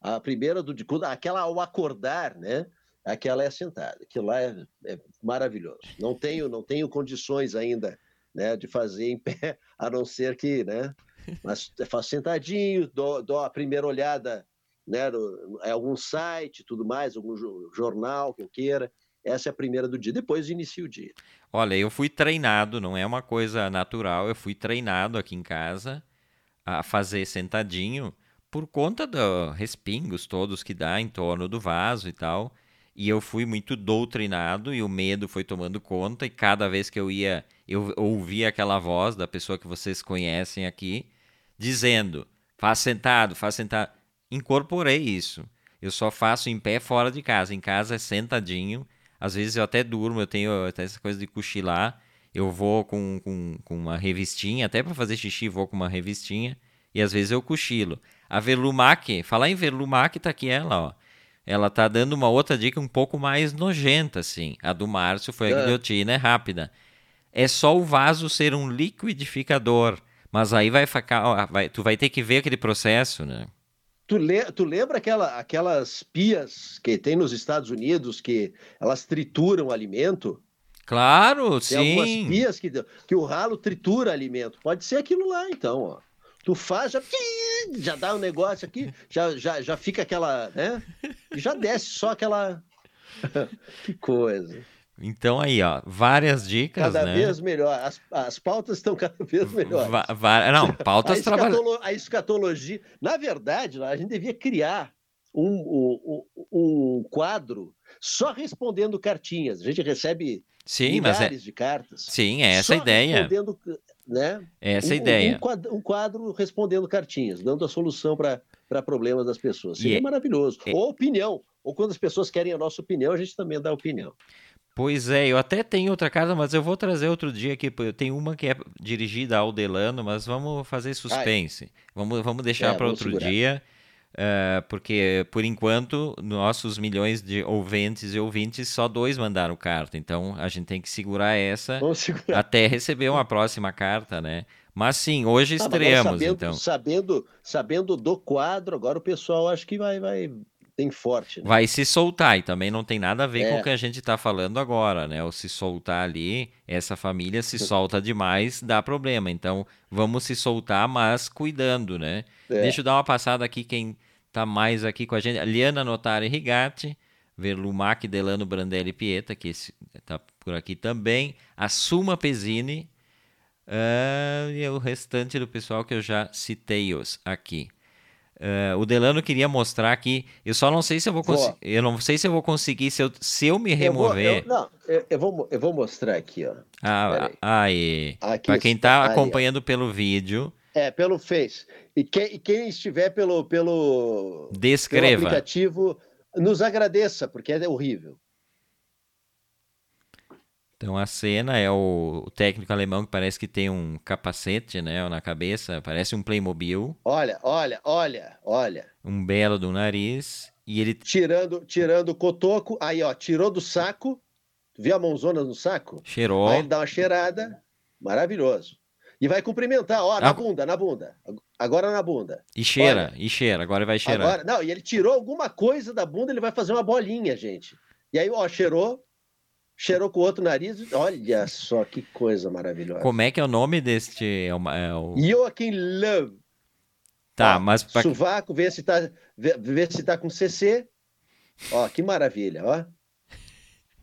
A primeira do quando- aquela ao acordar, né? Aquela é sentada. Aquilo lá é, é maravilhoso. Não tenho, não tenho condições ainda, né? De fazer em pé, a não ser que, né? Mas faço sentadinho, dou, dou a primeira olhada né, no, algum site, tudo mais, algum jo- jornal que eu queira. Essa é a primeira do dia. Depois inicia o dia. Olha, eu fui treinado, não é uma coisa natural, eu fui treinado aqui em casa a fazer sentadinho por conta dos respingos todos que dá em torno do vaso e tal. E eu fui muito doutrinado e o medo foi tomando conta e cada vez que eu ia, eu ouvia aquela voz da pessoa que vocês conhecem aqui dizendo: "Faz sentado, faz sentado". Incorporei isso. Eu só faço em pé fora de casa. Em casa é sentadinho. Às vezes eu até durmo, eu tenho até essa coisa de cochilar. Eu vou com, com, com uma revistinha, até para fazer xixi vou com uma revistinha. E às vezes eu cochilo. A Verlumac, falar em Verlumac, tá aqui ela, ó. Ela tá dando uma outra dica um pouco mais nojenta, assim. A do Márcio foi a Ah. guilhotina, é rápida. É só o vaso ser um liquidificador. Mas aí vai ficar, ó, vai, tu vai ter que ver aquele processo, né? Tu, le- tu lembra aquela, aquelas pias que tem nos Estados Unidos que elas trituram alimento? Claro, Tem algumas sim. pias que, que o ralo tritura alimento. Pode ser aquilo lá, então, ó. Tu faz, já, já dá um negócio aqui, já, já, já fica aquela, né? E já desce só aquela. que coisa. Então aí, ó, várias dicas, Cada né? vez melhor. As, as pautas estão cada vez melhores. Va- va- não, pautas trabalham. a escatologia. Na verdade, a gente devia criar um, um, um- quadro só respondendo cartinhas. A gente recebe Sim, mas é, milhares de cartas. sim, é essa a ideia. Respondendo, né? É essa um, ideia. Um quadro, um quadro respondendo cartinhas, dando a solução para problemas das pessoas. Seria é- maravilhoso. é- Ou opinião. Ou quando as pessoas querem a nossa opinião, a gente também dá opinião. Pois é, eu até tenho outra carta, mas eu vou trazer outro dia aqui. Eu tenho uma que é dirigida ao Delano, mas vamos fazer suspense. Vamos, vamos deixar É, para outro segurar. dia, eh, porque por enquanto, nossos milhões de ouvintes e ouvintes, só dois mandaram carta. Então a gente tem que segurar essa segurar. até receber uma próxima carta, né? Mas sim, hoje Ah, estreamos, sabendo, então. Sabendo, sabendo do quadro, agora o pessoal acho que vai, vai tem forte. Né? Vai se soltar e também não tem nada a ver com É. o que a gente está falando agora, né? O se soltar ali, essa família se solta demais, dá problema. Então, vamos se soltar, mas cuidando, né? É. Deixa eu dar uma passada aqui quem tá mais aqui com a gente. Liana Notari Rigatti, Verlumac Delano Brandelli Pieta, que esse, tá por aqui também. A Suma Pesini. ah, e o restante do pessoal que eu já citei-os aqui. Ah, o Delano queria mostrar aqui. Eu só não sei se eu vou conseguir. Eu não sei se eu vou conseguir. Se eu, se eu me Eu vou- remover. eu- não, eu, eu vou, eu vou mostrar aqui, ó. Ah, aí. Aqui Para quem está, tá ó. acompanhando pelo vídeo, É, pelo Face. E quem, e quem estiver pelo, pelo, pelo descreva. aplicativo, nos agradeça, porque é horrível. Então a cena é o, o técnico alemão que parece que tem um capacete, né, na cabeça, parece um Playmobil, Olha, olha, olha, olha. um belo do nariz, e ele Tirando, tirando o cotoco, aí, ó, tirou do saco. Viu a mãozona no saco? cheirou. Aí ele dá uma cheirada, maravilhoso. E vai cumprimentar, ó, Ah. na bunda, na bunda. Agora na bunda. E cheira, e cheira, agora vai cheirar. Agora, não, e ele tirou alguma coisa da bunda, ele vai fazer uma bolinha, gente. E aí, ó, cheirou, cheirou com o outro nariz. Olha só que coisa maravilhosa. Como é que é o nome deste. É uma- é o- Joaquim Love. Tá, Ó, mas pra... Sovaco, vê se tá, vê, vê se tá com CC. Ó, que maravilha, ó.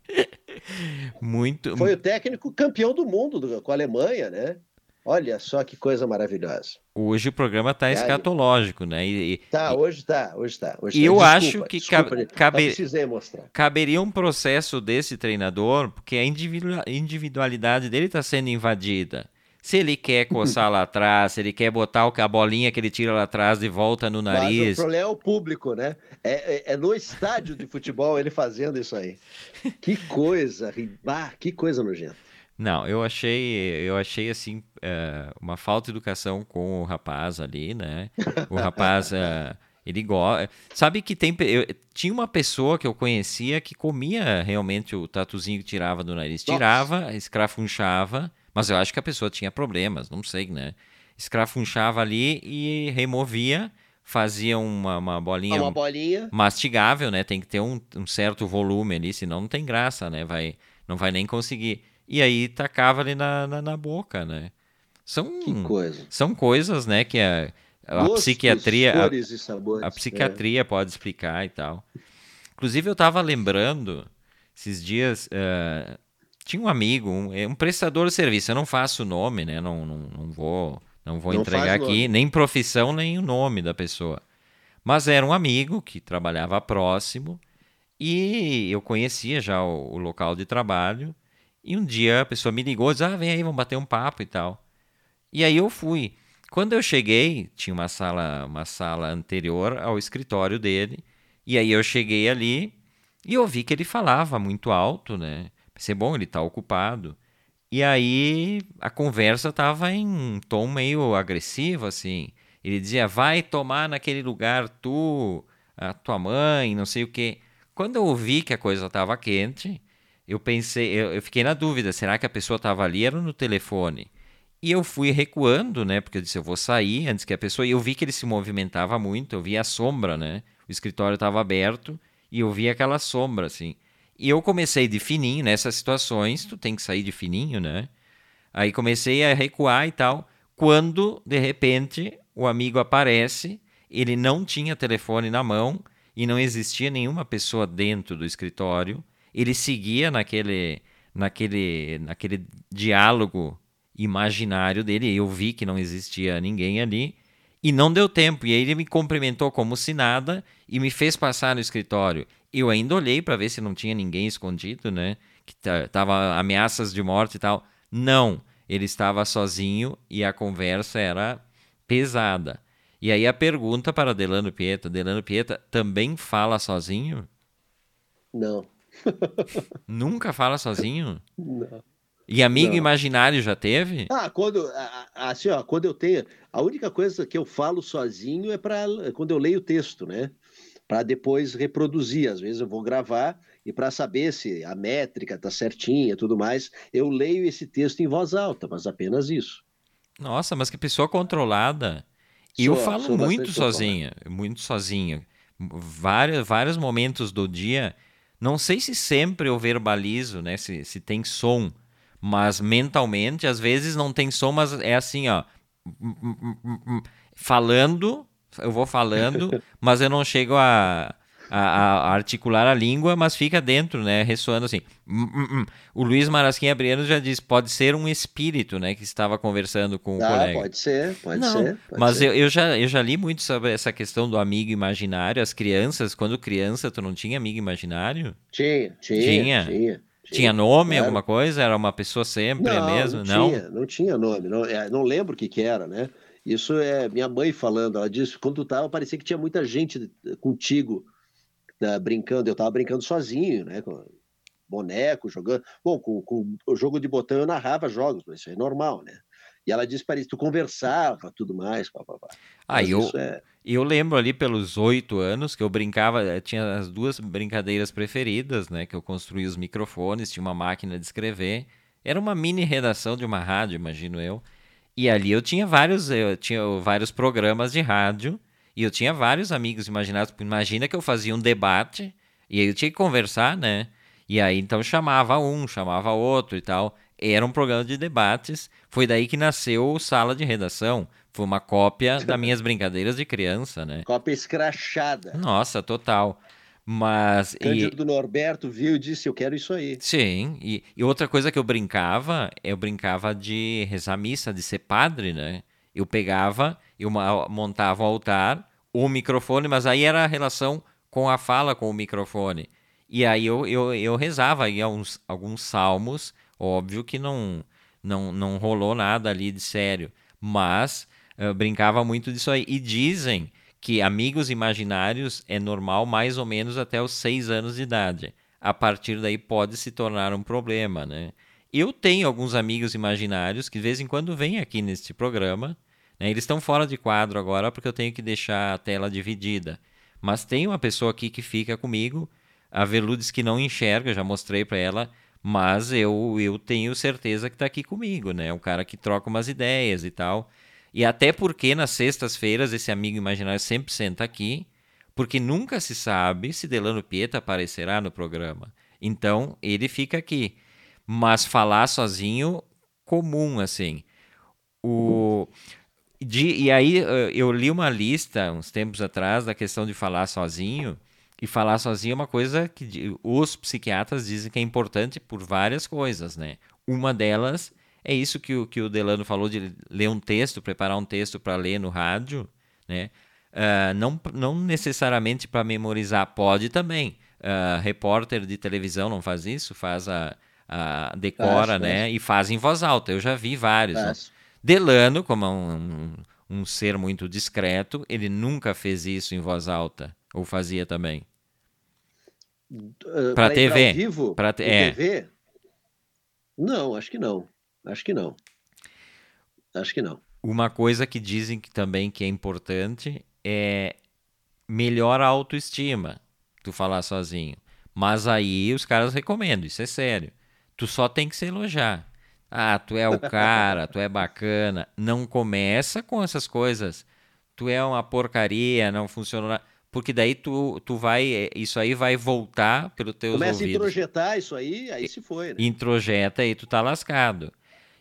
muito. Foi o técnico campeão do mundo do- com a Alemanha, né? Olha só que coisa maravilhosa. Hoje o programa tá Aí. escatológico, né? E, e- Tá, hoje tá, hoje tá. Hoje E tá. eu Desculpa, acho que desculpa, cabe- caberia um processo desse treinador, porque a individu- individualidade dele está sendo invadida. Se ele quer coçar lá atrás, se ele quer botar a bolinha que ele tira lá atrás de volta no Mas o nariz. problema é o público, né? É, é- é no estádio de futebol ele fazendo isso aí. Que coisa, ri- ah, que coisa nojenta. Não, eu achei, eu achei assim é, uma falta de educação com o rapaz ali, né? O rapaz, é, Ele gosta. Sabe que tem. Eu, tinha uma pessoa que eu conhecia que comia realmente o tatuzinho que tirava do nariz. Nossa. Tirava, escrafunchava, mas eu acho que a pessoa tinha problemas, não sei, né? Escrafunchava ali e removia, fazia uma, uma bolinha Uma bolinha. mastigável, né? Tem que ter um, um certo volume ali, senão não tem graça, né? Vai, não vai nem conseguir. E aí tacava ali na, na, na boca, né? São, Que coisa. são coisas, né, que a, a Gostos, psiquiatria, a- cores e sabores. a é. psiquiatria pode explicar e tal. Inclusive, eu estava lembrando, esses dias, eh, tinha um amigo, um, é um prestador de serviço, eu não faço o nome, né? Não, não, não vou, não vou Não entregar aqui nome. nem profissão, nem o nome da pessoa. Mas era um amigo que trabalhava próximo e eu conhecia já o, o local de trabalho. E um dia a pessoa me ligou, disse, ah, vem aí, vamos bater um papo e tal. E aí eu fui. Quando eu cheguei, tinha uma sala, uma sala anterior ao escritório dele. E aí eu cheguei ali e eu vi que ele falava muito alto, né? Pensei, bom, ele tá ocupado. E aí a conversa tava em um tom meio agressivo, assim. Ele dizia, vai tomar naquele lugar tu, a tua mãe, não sei o quê. Quando eu ouvi que a coisa tava quente, eu pensei, eu, eu fiquei na dúvida, será que a pessoa estava ali? Era no telefone. E eu fui recuando, né? Porque eu disse, eu vou sair antes que a pessoa. E eu vi que ele se movimentava muito, eu vi a sombra, né? O escritório estava aberto e eu vi aquela sombra, assim. E eu comecei de fininho, nessas situações, tu tem que sair de fininho, né? Aí comecei a recuar e tal. Quando, de repente, o amigo aparece, ele não tinha telefone na mão e não existia nenhuma pessoa dentro do escritório. Ele seguia naquele, naquele, naquele diálogo imaginário dele. Eu vi que não existia ninguém ali e não deu tempo. E aí ele me cumprimentou como se nada e me fez passar no escritório. Eu ainda olhei para ver se não tinha ninguém escondido, né? Que ta- tava ameaças de morte e tal. Não, ele estava sozinho e a conversa era pesada. E aí a pergunta para Delano Pieta, Delano Pieta também fala sozinho? Não. Nunca fala sozinho? Não. E amigo Não. imaginário já teve? Ah, quando, assim, ó, quando eu tenho, a única coisa que eu falo sozinho é para quando eu leio o texto, né? Para depois reproduzir. Às vezes eu vou gravar e para saber se a métrica tá certinha e tudo mais, eu leio esse texto em voz alta, mas apenas isso. Nossa, mas que pessoa controlada. E eu falo muito sozinho, muito sozinho. Vários, vários momentos do dia. Não sei se sempre eu verbalizo, né? Se, se tem som, mas mentalmente, às vezes não tem som, mas é assim, ó. Falando, eu vou falando, mas eu não chego a, a, a articular a língua, mas fica dentro, né? Ressoando assim. O Luiz Marasquim Abriano já disse, pode ser um espírito, né? Que estava conversando com o Ah, colega. pode ser, pode Não, ser. pode Mas ser. eu, eu, já, eu já li muito sobre essa questão do amigo imaginário. As crianças, quando criança, tu não tinha amigo imaginário? Tinha, tinha, Tinha? tinha. Tinha nome, claro. alguma coisa? Era uma pessoa sempre não, mesmo? Não tinha, não tinha nome. Não, é, não lembro o que, que era, né? Isso é minha mãe falando. Ela disse quando tu tava, parecia que tinha muita gente contigo né, brincando. Eu tava brincando sozinho, né? Com boneco, jogando. Bom, com, com o jogo de botão eu narrava jogos, mas isso é normal, né? E ela disse para tu conversava, tudo mais, papapá. Ah, Mas eu, isso é- eu lembro ali pelos oito anos que eu brincava, eh, tinha as duas brincadeiras preferidas, né? Que eu construía os microfones, tinha uma máquina de escrever. Era uma mini redação de uma rádio, imagino eu. E ali eu tinha vários, eu tinha vários programas de rádio e eu tinha vários amigos imaginados. Imagina que eu fazia um debate e aí eu tinha que conversar, né? E aí então chamava um, chamava outro e tal. Era um programa de debates. Foi daí que nasceu o Sala de Redação. Foi uma cópia das minhas brincadeiras de criança, né? Copa escrachada. Nossa, total. Mas. e- Cândido Norberto viu e disse: Eu quero isso aí. Sim, e, e outra coisa que eu brincava, eu brincava de rezar missa, de ser padre, né? Eu pegava, eu montava o altar, o microfone, mas aí era a relação com a fala com o microfone. E aí eu, eu, eu rezava aí alguns, alguns salmos, óbvio que não, não, não rolou nada ali de sério, mas eu brincava muito disso aí. E dizem que amigos imaginários é normal mais ou menos até os seis anos de idade. A partir daí pode se tornar um problema, né? Eu tenho alguns amigos imaginários que de vez em quando vêm aqui neste programa, né? Eles estão fora de quadro agora porque eu tenho que deixar a tela dividida. Mas tem uma pessoa aqui que fica comigo, a Veludes que não enxerga, já mostrei para ela, mas eu, eu tenho certeza que está aqui comigo, né? Um cara que troca umas ideias e tal. E até porque nas sextas-feiras esse amigo imaginário sempre senta aqui, porque nunca se sabe se Delano Pieta aparecerá no programa. Então ele fica aqui. Mas falar sozinho, comum, assim. O. De, e aí eh, eu li uma lista uns tempos atrás da questão de falar sozinho. E falar sozinho é uma coisa que os psiquiatras dizem que é importante por várias coisas, né? Uma delas é isso que o, que o Delano falou de ler um texto, preparar um texto para ler no rádio, né? Uh, não, não necessariamente para memorizar, pode também. Uh, repórter de televisão não faz isso, faz a, a decora, né? E faz em voz alta. Eu já vi vários. Né? Delano, como é um, um, um, ser muito discreto, ele nunca fez isso em voz alta. Ou fazia também? Uh, para TV? Vivo? Para é. TV? Não, acho que não. Acho que não. Acho que não. Uma coisa que dizem que também que é importante é melhor a autoestima. Tu falar sozinho. Mas aí os caras recomendam, isso é sério. Tu só tem que se elogiar. Ah, tu é o cara, tu é bacana. Não começa com essas coisas. Tu é uma porcaria, não funciona. Porque daí tu, tu vai. Isso aí vai voltar pelo teu Começa ouvidos. a introjetar isso aí, aí se foi. Né? Introjeta e tu tá lascado.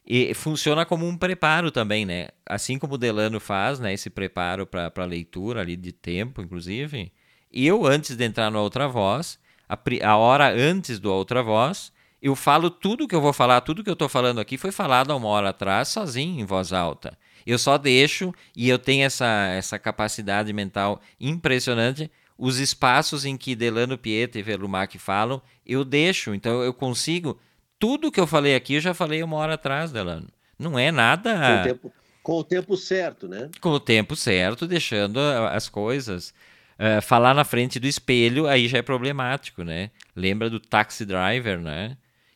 E funciona como um preparo também, né? Assim como o Delano faz, né? Esse preparo para leitura ali de tempo, inclusive. Eu, antes de entrar no Outra Voz, a, a hora antes do Outra Voz, eu falo tudo que eu vou falar, tudo que eu estou falando aqui foi falado há uma hora atrás, sozinho, em voz alta. Eu só deixo, e eu tenho essa, essa capacidade mental impressionante, os espaços em que Delano Pieta e Velumac falam, eu deixo. Então eu consigo. Tudo que eu falei aqui, eu já falei uma hora atrás, Delano. Não é nada. Com o tempo, com o tempo certo, né? Com o tempo certo, deixando as coisas. Uh, falar na frente do espelho aí já é problemático, né? Lembra do Taxi Driver, né?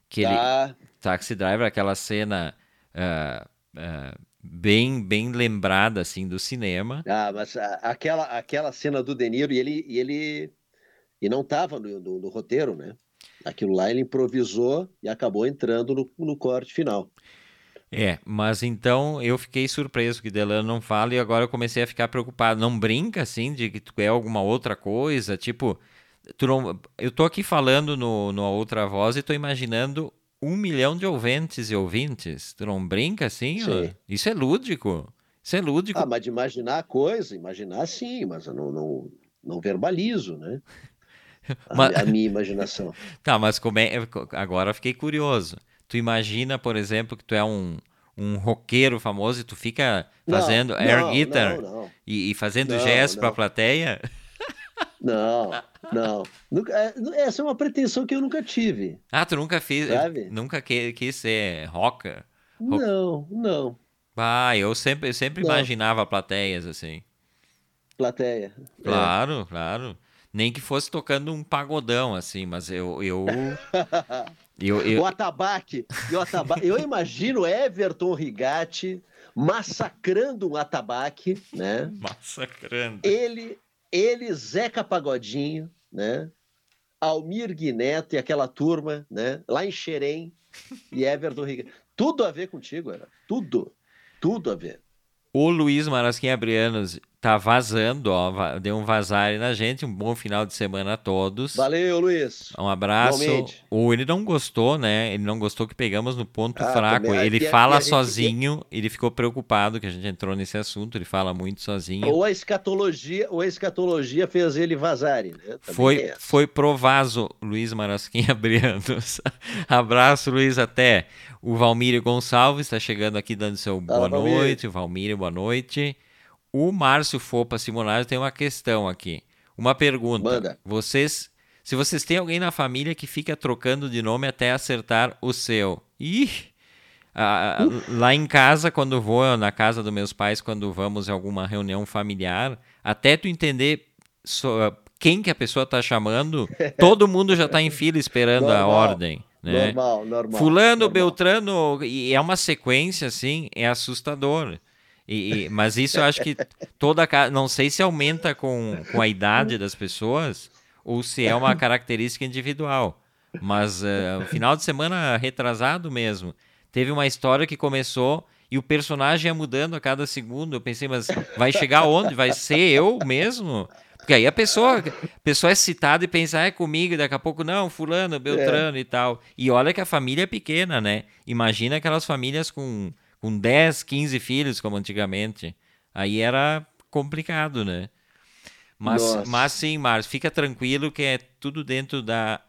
Que ele, ah. Taxi Driver, aquela cena uh, uh, bem bem lembrada assim do cinema. Ah, mas aquela aquela cena do De Niro e ele e ele e não estava no, no, no, roteiro, né? Aquilo lá ele improvisou e acabou entrando no, no corte final. É, mas então eu fiquei surpreso que Delano não fala e agora eu comecei a ficar preocupado. Não brinca assim de que tu é alguma outra coisa, tipo, não, eu tô aqui falando no, no outra voz e tô imaginando um milhão de ouvintes e ouvintes. Tu não brinca assim? Sim. Isso é lúdico. Isso é lúdico. Ah, mas de imaginar a coisa, imaginar sim, mas eu não, não, não verbalizo, né? A, mas... a minha imaginação. tá, mas como é... agora eu fiquei curioso. Tu imagina, por exemplo, que tu é um, um roqueiro famoso e tu fica fazendo não, air não, guitar não, e, e, fazendo gestos para a plateia? Não, não. É, essa é uma pretensão que eu nunca tive. Ah, tu nunca fez, sabe? nunca quis, quis ser rocker? Não, não. Ah, eu sempre, sempre imaginava plateias assim. Plateia. É. Claro, é. claro. Nem que fosse tocando um pagodão, assim, mas eu. eu... eu, eu... O atabaque. O atabaque. Eu imagino Everton Rigatti massacrando um atabaque, né? Massacrando. Ele ele, Zeca Pagodinho, né? Almir Guineto e aquela turma, né? Lá em Xerém e Everton Riga. Tudo a ver contigo, era. Tudo. Tudo a ver. O Luiz Marasquim Abrianos tá vazando, ó, deu um vazar aí na gente. Um bom final de semana a todos. Valeu, Luiz. Um abraço. O ele não gostou, né? Ele não gostou que pegamos no ponto ah, fraco. Também. Ele fala sozinho, gente... ele ficou preocupado que a gente entrou nesse assunto, ele fala muito sozinho. Ou a escatologia, ou a escatologia fez ele vazar, né? foi, foi provaso, Luiz Marasquim Abrianos. abraço, Luiz, até. O Valmírio Gonçalves está chegando aqui dando seu boa noite. Valmírio, boa noite. O Márcio Fopa Simonari tem uma questão aqui. Uma pergunta. Manda. Vocês, se vocês têm alguém na família que fica trocando de nome até acertar o seu. Ih! Ah, lá em casa, quando vou na casa dos meus pais, quando vamos em alguma reunião familiar, até tu entender so, quem que a pessoa está chamando, todo mundo já está em fila esperando normal, a ordem. Né? Normal, normal. Fulano, normal. Beltrano, e é uma sequência assim, é assustador. E, e- mas isso eu acho que toda. Não sei se aumenta com, com a idade das pessoas ou se é uma característica individual. Mas o final de semana retrasado mesmo. Teve uma história que começou e o personagem ia mudando a cada segundo. Eu pensei, mas vai chegar onde? Vai ser eu mesmo? Porque aí a pessoa, a pessoa é citada e pensa, ah, é comigo, e daqui a pouco, não, fulano, Beltrano e tal. E olha que a família é pequena, né? Imagina aquelas famílias com, com 10, 15 filhos, como antigamente. Aí era complicado, né? Mas, Nossa. mas sim, Márcio, fica tranquilo que é tudo dentro da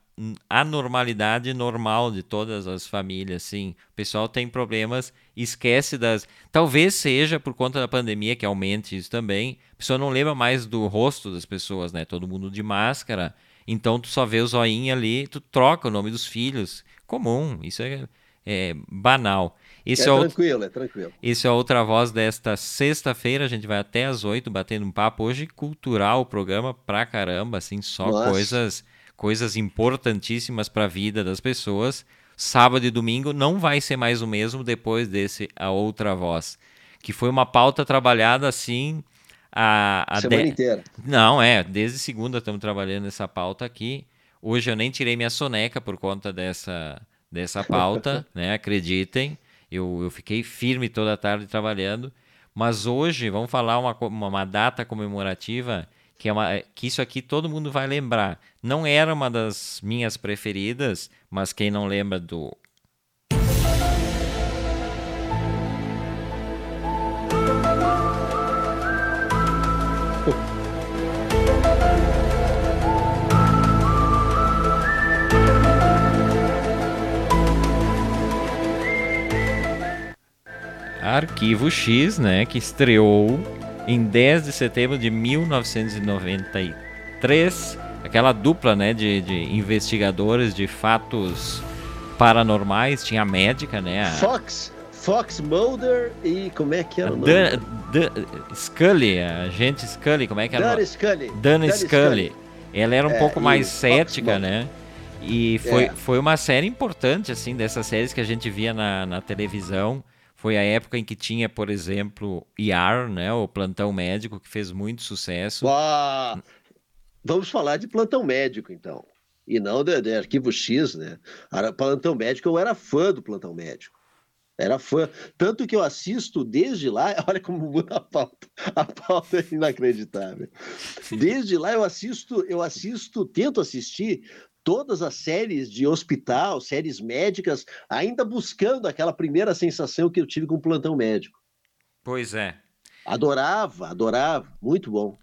anormalidade normal de todas as famílias, sim. O pessoal tem problemas, esquece das. Talvez seja por conta da pandemia que aumente isso também. A pessoa não lembra mais do rosto das pessoas, né? Todo mundo de máscara. Então tu só vê o zoinho ali, tu troca o nome dos filhos. Comum, isso é, é banal. Esse É é, tranquilo, é tranquilo. esse é outra voz desta sexta-feira. A gente vai até às oito batendo um papo. Hoje, cultural o programa pra caramba, assim, só Nossa. coisas coisas importantíssimas para a vida das pessoas. Sábado e domingo não vai ser mais o mesmo depois desse A Outra Voz, que foi uma pauta trabalhada assim a, a Semana de- inteira. não, é, desde segunda estamos trabalhando essa pauta aqui. Hoje eu nem tirei minha soneca por conta dessa, dessa pauta, né? Acreditem. Eu, eu fiquei firme toda a tarde trabalhando. Mas hoje vamos falar uma, uma, data comemorativa que é uma, que isso aqui todo mundo vai lembrar. Não era uma das minhas preferidas, mas quem não lembra do Arquivo X, né, que estreou em 10 de setembro de 1993, aquela dupla, né, de, de investigadores de fatos paranormais, tinha a médica, né, a Fox, Fox Mulder e como é que era o nome? Dan, Dan- Scully, a agente Scully, como é que era? Dan? Scully. Dana Dan Scully. Ela era um É, pouco mais Fox cética, Mulder. né? E foi, É. foi uma série importante, assim, dessas séries que a gente via na, na televisão. Foi a época em que tinha, por exemplo, ER, né? O Plantão Médico, que fez muito sucesso. Vamos falar de plantão médico, então. E não de, de arquivo X, né? Plantão médico, eu era fã do plantão médico. Era fã. Tanto que eu assisto desde lá, olha como muda a pauta. A pauta é inacreditável. Desde lá eu assisto, eu assisto, tento assistir todas as séries de hospital, séries médicas, ainda buscando aquela primeira sensação que eu tive com o plantão médico. Pois é. Adorava, adorava, muito bom.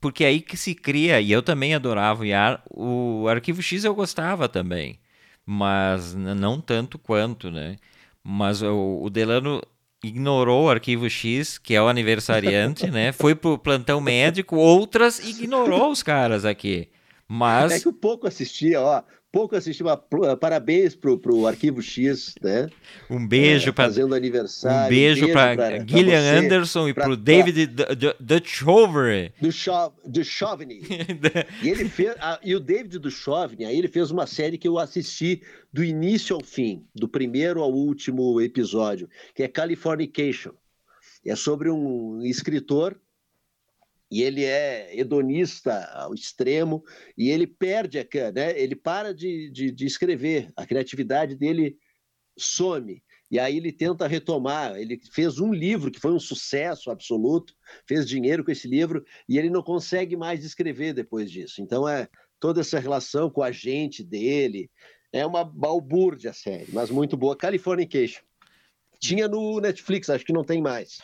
Porque é aí que se cria, e eu também adorava o ER. O Arquivo X eu gostava também, mas não tanto quanto, né? Mas o, o Delano ignorou o Arquivo X, que é o aniversariante, né? Foi pro plantão médico, outras ignorou os caras aqui. Mas É que eu pouco assistia, ó. Pouco assistia. pl- Parabéns pro, pro Arquivo X, né? um beijo É, para Fazendo um aniversário. beijo para pra- pra Gillian você, Anderson e pra- pro pra- David Duchovny. Chauvigny. E ele fez. a- e o David do Chauvigny, aí ele fez uma série que eu assisti do início ao fim, do primeiro ao último episódio, que é Californication. É sobre um escritor e ele é hedonista ao extremo e ele perde, a, né? Ele para de, de, de escrever, a criatividade dele some. E aí ele tenta retomar. Ele fez um livro que foi um sucesso absoluto, fez dinheiro com esse livro e ele não consegue mais escrever depois disso. Então é toda essa relação com a gente dele é uma balbúrdia série, mas muito boa. Californication. Tinha no Netflix, acho que não tem mais.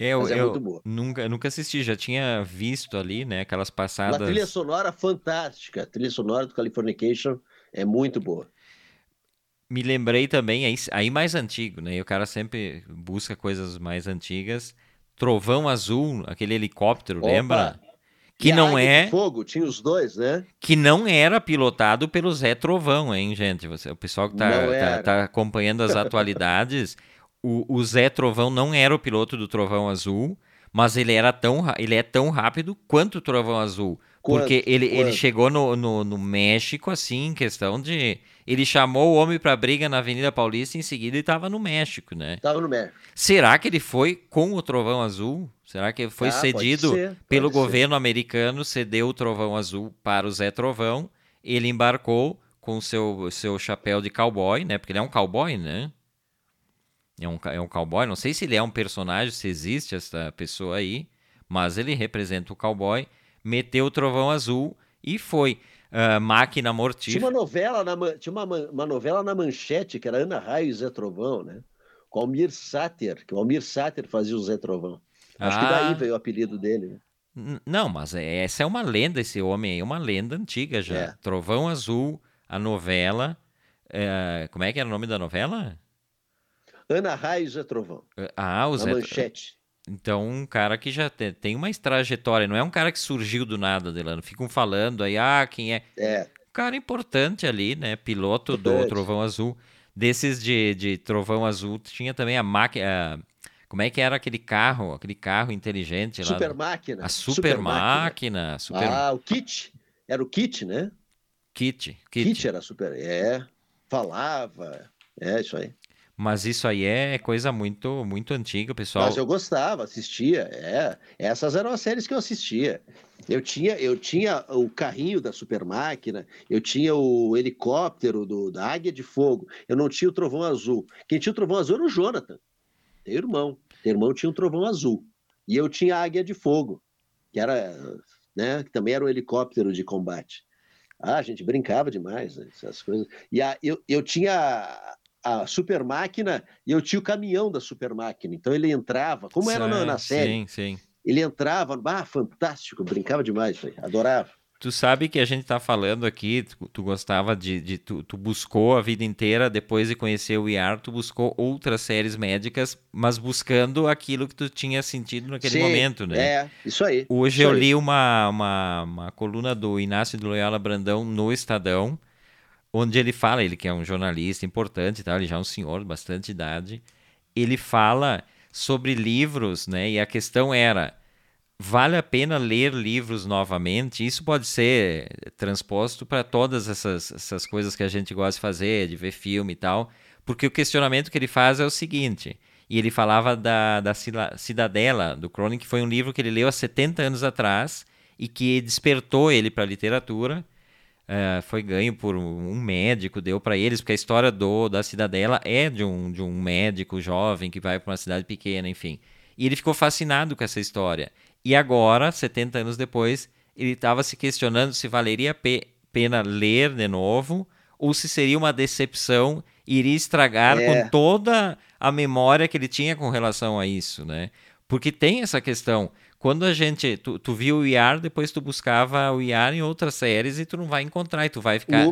É, eu, Mas é eu muito boa. nunca, nunca assisti, já tinha visto ali, né, aquelas Uma passadas. trilha sonora fantástica. A trilha sonora do Californication é muito boa. Me lembrei também, aí, aí mais antigo, né? E o cara sempre busca coisas mais antigas. Trovão Azul, aquele helicóptero, Opa! lembra? E Que a não é, de Fogo, tinha os dois, né? que não era pilotado pelo Zé Trovão, hein, gente? Você, o pessoal que tá, tá, tá acompanhando as atualidades, o, o Zé Trovão não era o piloto do Trovão Azul, mas ele era tão, ele é tão rápido quanto o Trovão Azul. Porque Quanto? ele, ele Quanto? chegou no, no, no México, assim, em questão de. Ele chamou o homem pra briga na Avenida Paulista e em seguida ele tava no México, né? Tava no México. Será que ele foi com o Trovão Azul? Será que foi Ah, cedido ser, pelo pode ser. governo americano, cedeu o Trovão Azul para o Zé Trovão? Ele embarcou com o seu, seu chapéu de cowboy, né? Porque ele é um cowboy, né? É um, é um cowboy. Não sei se ele é um personagem, se existe essa pessoa aí, mas ele representa o cowboy. Meteu o Trovão Azul e foi. Ah, máquina Tinha mortífera. uma novela na, tinha uma, uma novela na manchete, que era Ana Raio e Zé Trovão, né? Com Almir Sater, que o Almir Sater fazia o Zé Trovão. Acho que Ah. daí veio o apelido dele, né? Não, mas é- essa é uma lenda, esse homem aí, é uma lenda antiga já. É. Trovão Azul, a novela. é, como é que era o nome da novela? Ana Raio e Zé Trovão, Ah, o Zé. manchete. Então, um cara que já te- tem uma trajetória, não é um cara que surgiu do nada, Delano. Ficam falando aí, ah, quem é. É, Um cara importante ali, né? Piloto do Importante. Trovão Azul. Desses de, de Trovão Azul, tinha também a máquina. Como é que era aquele carro? Aquele carro inteligente lá. super máquina. A super, máquina. Super Ah, o Kit. Era o Kit, né? Kit. Kit. Kit. era super. É, falava. É, isso aí. Mas isso aí é coisa muito, muito antiga, pessoal. Mas eu gostava, assistia. É, essas eram as séries que eu assistia. Eu tinha, eu tinha o carrinho da super máquina, eu tinha o helicóptero do, da Águia de Fogo, eu não tinha o Trovão Azul. Quem tinha o Trovão Azul era o Jonathan, teu irmão. Teu irmão tinha o Trovão Azul. E eu tinha a Águia de Fogo, que era, né, que também era um helicóptero de combate. Ah, a gente brincava demais, né, essas coisas. E a, eu, eu tinha a, super máquina e eu tinha o caminhão da super máquina. Então ele entrava, como era na, na série, Sim, sim. ele entrava, ah, fantástico, brincava demais, aí, adorava. Tu sabe que a gente tá falando aqui, tu, tu gostava de. de- tu, tu buscou a vida inteira, depois de conhecer o IAR, tu buscou outras séries médicas, mas buscando aquilo que tu tinha sentido naquele Sim, momento, né? É, isso aí. Hoje isso eu aí. li uma, uma, uma coluna do Inácio de Loyola Brandão no Estadão, onde ele fala, ele que é um jornalista importante, tal, ele já é um senhor de bastante idade, ele fala sobre livros, né? E a questão era, vale a pena ler livros novamente? Isso pode ser transposto para todas essas, essas coisas que a gente gosta de fazer, de ver filme e tal, porque o questionamento que ele faz é o seguinte, e ele falava da, da Cidadela, do Cronin, que foi um livro que ele leu há 70 anos atrás e que despertou ele para a literatura, é, foi ganho por um médico, deu para eles, porque a história do da Cidadela é de um, de um médico jovem que vai para uma cidade pequena, enfim. E ele ficou fascinado com essa história. E agora, 70 anos depois, ele estava se questionando se valeria a pe- pena ler de novo ou se seria uma decepção iria estragar É. com toda a memória que ele tinha com relação a isso, né? Porque tem essa questão. Quando a gente. Tu, tu viu o IAR, depois tu buscava o IAR em outras séries e tu não vai encontrar e tu vai ficar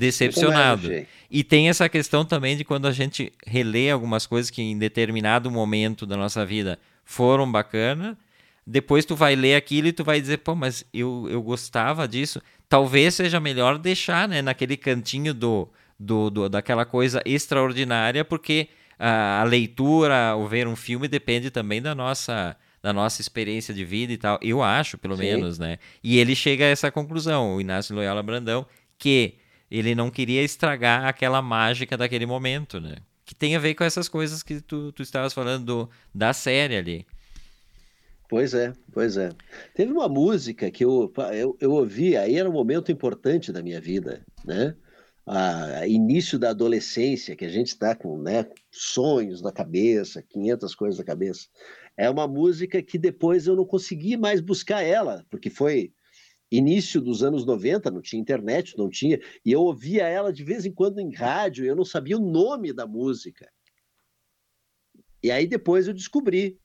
decepcionado. Mais. E tem essa questão também de quando a gente relê algumas coisas que em determinado momento da nossa vida foram bacana, depois tu vai ler aquilo e tu vai dizer, pô, mas eu, eu gostava disso. Talvez seja melhor deixar, né, naquele cantinho do, do, do- daquela coisa extraordinária, porque a, a leitura, o ver um filme depende também da nossa da nossa experiência de vida e tal. Eu acho, pelo Sim. menos, né? E ele chega a essa conclusão, o Inácio Loyola Brandão, que ele não queria estragar aquela mágica daquele momento, né? Que tem a ver com essas coisas que tu, tu estavas falando do- da série ali. Pois é, pois é. Teve uma música que eu, eu, eu ouvi, aí era um momento importante da minha vida, né? A, início da adolescência, que a gente está com né, sonhos na cabeça, 500 coisas na cabeça. É uma música que depois eu não consegui mais buscar ela, porque foi início dos anos 90, não tinha internet, não tinha, e eu ouvia ela de vez em quando em rádio, e eu não sabia o nome da música. E aí depois eu descobri.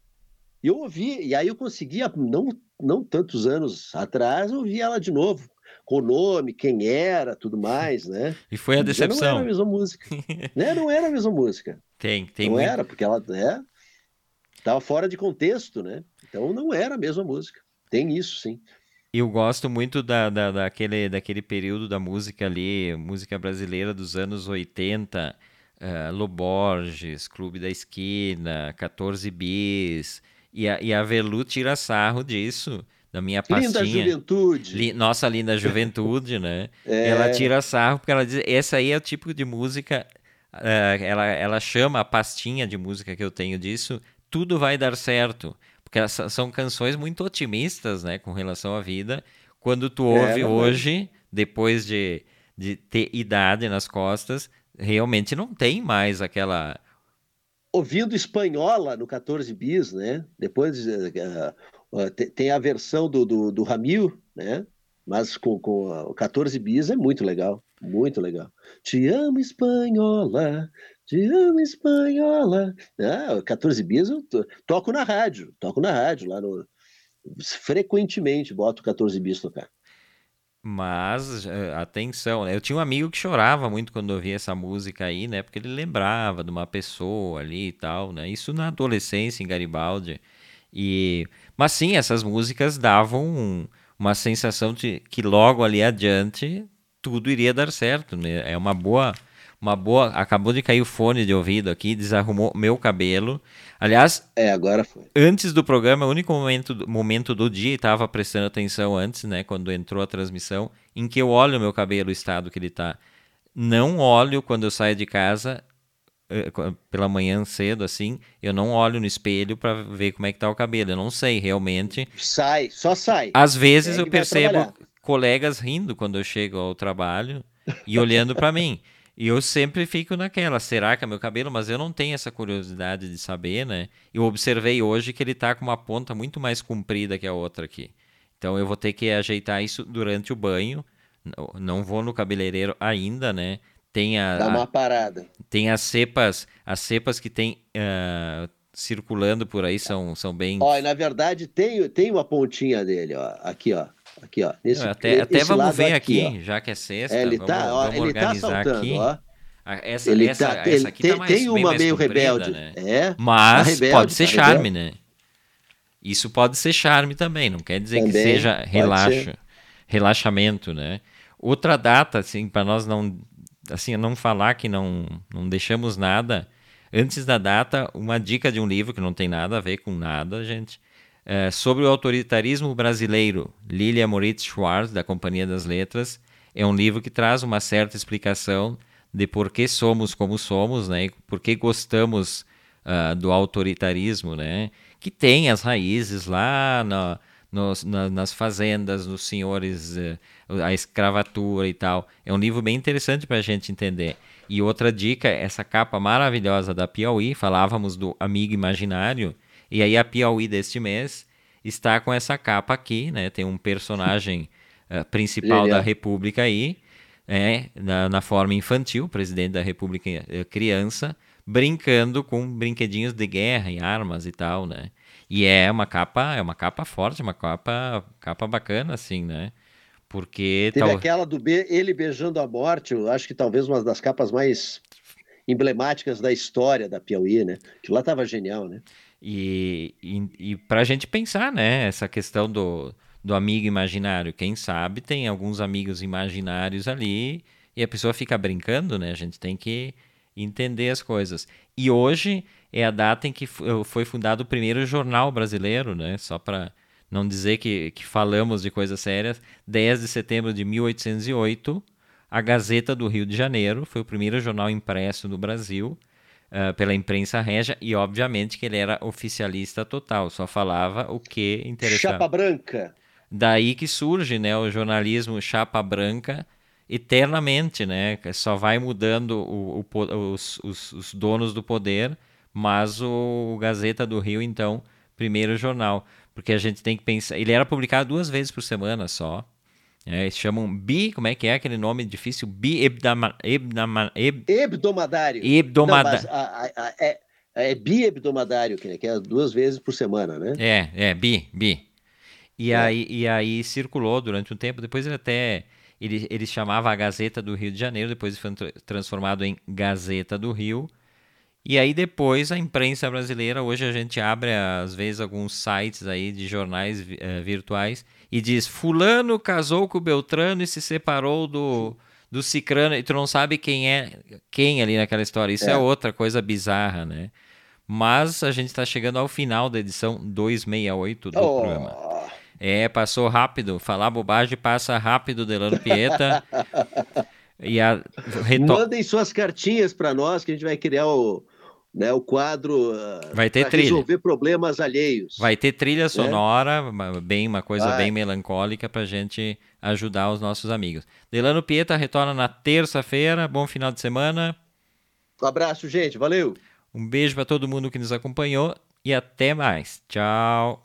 E eu ouvi, e aí eu conseguia, não, não tantos anos atrás, eu ouvi ela de novo, com o nome, quem era, tudo mais, né? E foi a Já não era a decepção. mesma música. né? Não era a mesma música. Tem, tem não muito. era, porque ela é, estava fora de contexto, né? Então não era a mesma música. Tem isso, sim. Eu gosto muito da, da, daquele, daquele período da música ali, música brasileira dos anos 80, uh, Loborges, Clube da Esquina, 14 Bis, e a, e a Velu tira sarro disso, da minha Linda pastinha. juventude. Li- nossa linda juventude, né? É. Ela tira sarro porque ela diz, essa aí é o tipo de música, eh, ela, ela chama a pastinha de música que eu tenho disso, tudo vai dar certo. Porque são- canções muito otimistas, né, com relação à vida. Quando tu ouve verdade. hoje, depois de, de ter idade nas costas, realmente não tem mais aquela... ouvindo espanhola no 14 bis, né? Depois eh, te- tem a versão do, do, do Ramil, né? Mas com, com o 14 bis é muito legal, muito legal. Te amo espanhola, te amo espanhola. Ah, o 14 bis eu to- toco na rádio, toco na rádio lá no frequentemente boto o 14 bis tocar. Mas, eh, atenção, né? Eu tinha um amigo que chorava muito quando ouvia essa música aí, né? Porque ele lembrava de uma pessoa ali e tal, né? Isso na adolescência, em Garibaldi. E... Mas sim, essas músicas davam um- uma sensação de que logo ali adiante tudo iria dar certo, né? É uma boa... Uma boa... Acabou de cair o fone de ouvido aqui, desarrumou meu cabelo. Aliás, É, agora foi. antes do programa, o único momento, do- momento do dia, e estava prestando atenção antes, né, quando entrou a transmissão, em que eu olho o meu cabelo, o estado que ele tá. Não olho quando eu saio de casa, eh, qu- pela manhã cedo, assim, eu não olho no espelho para ver como é que tá o cabelo. Eu não sei, realmente. Sai, só sai. Às vezes Segue eu percebo trabalhar. colegas rindo quando eu chego ao trabalho e olhando para mim. E eu sempre fico naquela, será que é meu cabelo? Mas eu não tenho essa curiosidade de saber, né? Eu observei hoje que ele tá com uma ponta muito mais comprida que a outra aqui. Então eu vou ter que ajeitar isso durante o banho. Não- vou no cabeleireiro ainda, né? Tem a, Dá a- uma parada. tem as cepas, as cepas que tem ah, circulando por aí são, são bem Ó, e na verdade tem, tem uma pontinha dele, ó. Aqui, ó. Aqui, ó. Nesse, até até vamos ver aqui, já que é sexta, É, ele vamos, tá, ó, vamos ele tá organizar saltando, aqui. ó. Essa, Ele essa, tá, essa ele aqui tem, tá mais, tem uma meio comprida, rebelde. né? É. Mas tá rebelde, pode ser tá charme, rebelde. né? Isso pode ser charme também, não quer dizer que Também, seja pode relaxo, ser. relaxamento, né? Outra data, assim, para nós não, assim, não falar que não, não deixamos nada. Antes da data, uma dica de um livro que não tem nada a ver com nada, gente. É, sobre o autoritarismo brasileiro, Lilia Moritz Schwartz, da Companhia das Letras. É um livro que traz uma certa explicação de por que somos como somos, né? Por que gostamos ah, do autoritarismo, né? Que tem as raízes lá na, na- nas fazendas, nos senhores, eh, a escravatura e tal. É um livro bem interessante para a gente entender. E outra dica, essa capa maravilhosa da Piauí, falávamos do amigo imaginário, e aí a Piauí deste mês está com essa capa aqui, né? Tem um personagem eh, principal da República aí, é, na, na forma infantil, presidente da República eh, criança, brincando com brinquedinhos de guerra e armas e tal, né? E é uma capa, é uma capa forte, uma capa, capa bacana, assim, né? Porque Teve tal- aquela do be- ele beijando a morte, eu acho que talvez uma das capas mais emblemáticas da história da Piauí, né? Que lá tava genial, né? E, e, e para a gente pensar, né? Essa questão do, do amigo imaginário. Quem sabe tem alguns amigos imaginários ali e a pessoa fica brincando, né? A gente tem que entender as coisas. E hoje é a data em que foi fundado o primeiro jornal brasileiro, né? Só para não dizer que, que falamos de coisas sérias. 10 de setembro de 1808, a Gazeta do Rio de Janeiro foi o primeiro jornal impresso no Brasil ah, pela imprensa régia e obviamente que ele era oficialista total, só falava o que interessava. Chapa branca. Daí que surge, né, o jornalismo chapa branca eternamente, né? Só vai mudando o, o os, os- os donos do poder, mas o Gazeta do Rio, então, primeiro jornal. Porque a gente tem que pensar. Ele era publicado duas vezes por semana só. Né, eles chamam bi, como é que é aquele nome difícil? Bi Hebdomadário. a- é, é bi-hebdomadário, que, que é duas vezes por semana, né? É, é, bi, bi. E, É. aí, e aí circulou durante um tempo, depois ele até, ele, ele chamava a Gazeta do Rio de Janeiro, depois foi tra- transformado em Gazeta do Rio, e aí depois a imprensa brasileira, hoje a gente abre às vezes alguns sites aí de jornais eh, virtuais e diz, fulano casou com o Beltrano e se separou do, do Cicrano, e tu não sabe quem é quem ali naquela história, isso é, É. outra coisa bizarra, né? Mas a gente está chegando ao final da edição 268 do programa. Oh, É, passou rápido. Falar bobagem passa rápido, Delano Pieta. e a reto... Mandem suas cartinhas para nós que a gente vai criar o, né, o quadro uh, Vai ter trilha. resolver problemas alheios. Vai ter trilha sonora, uma- bem uma coisa Vai. bem melancólica pra gente ajudar os nossos amigos. Delano Pieta retorna na terça-feira. Bom final de semana. Um abraço, gente. Valeu. Um beijo para todo mundo que nos acompanhou e até mais. Tchau.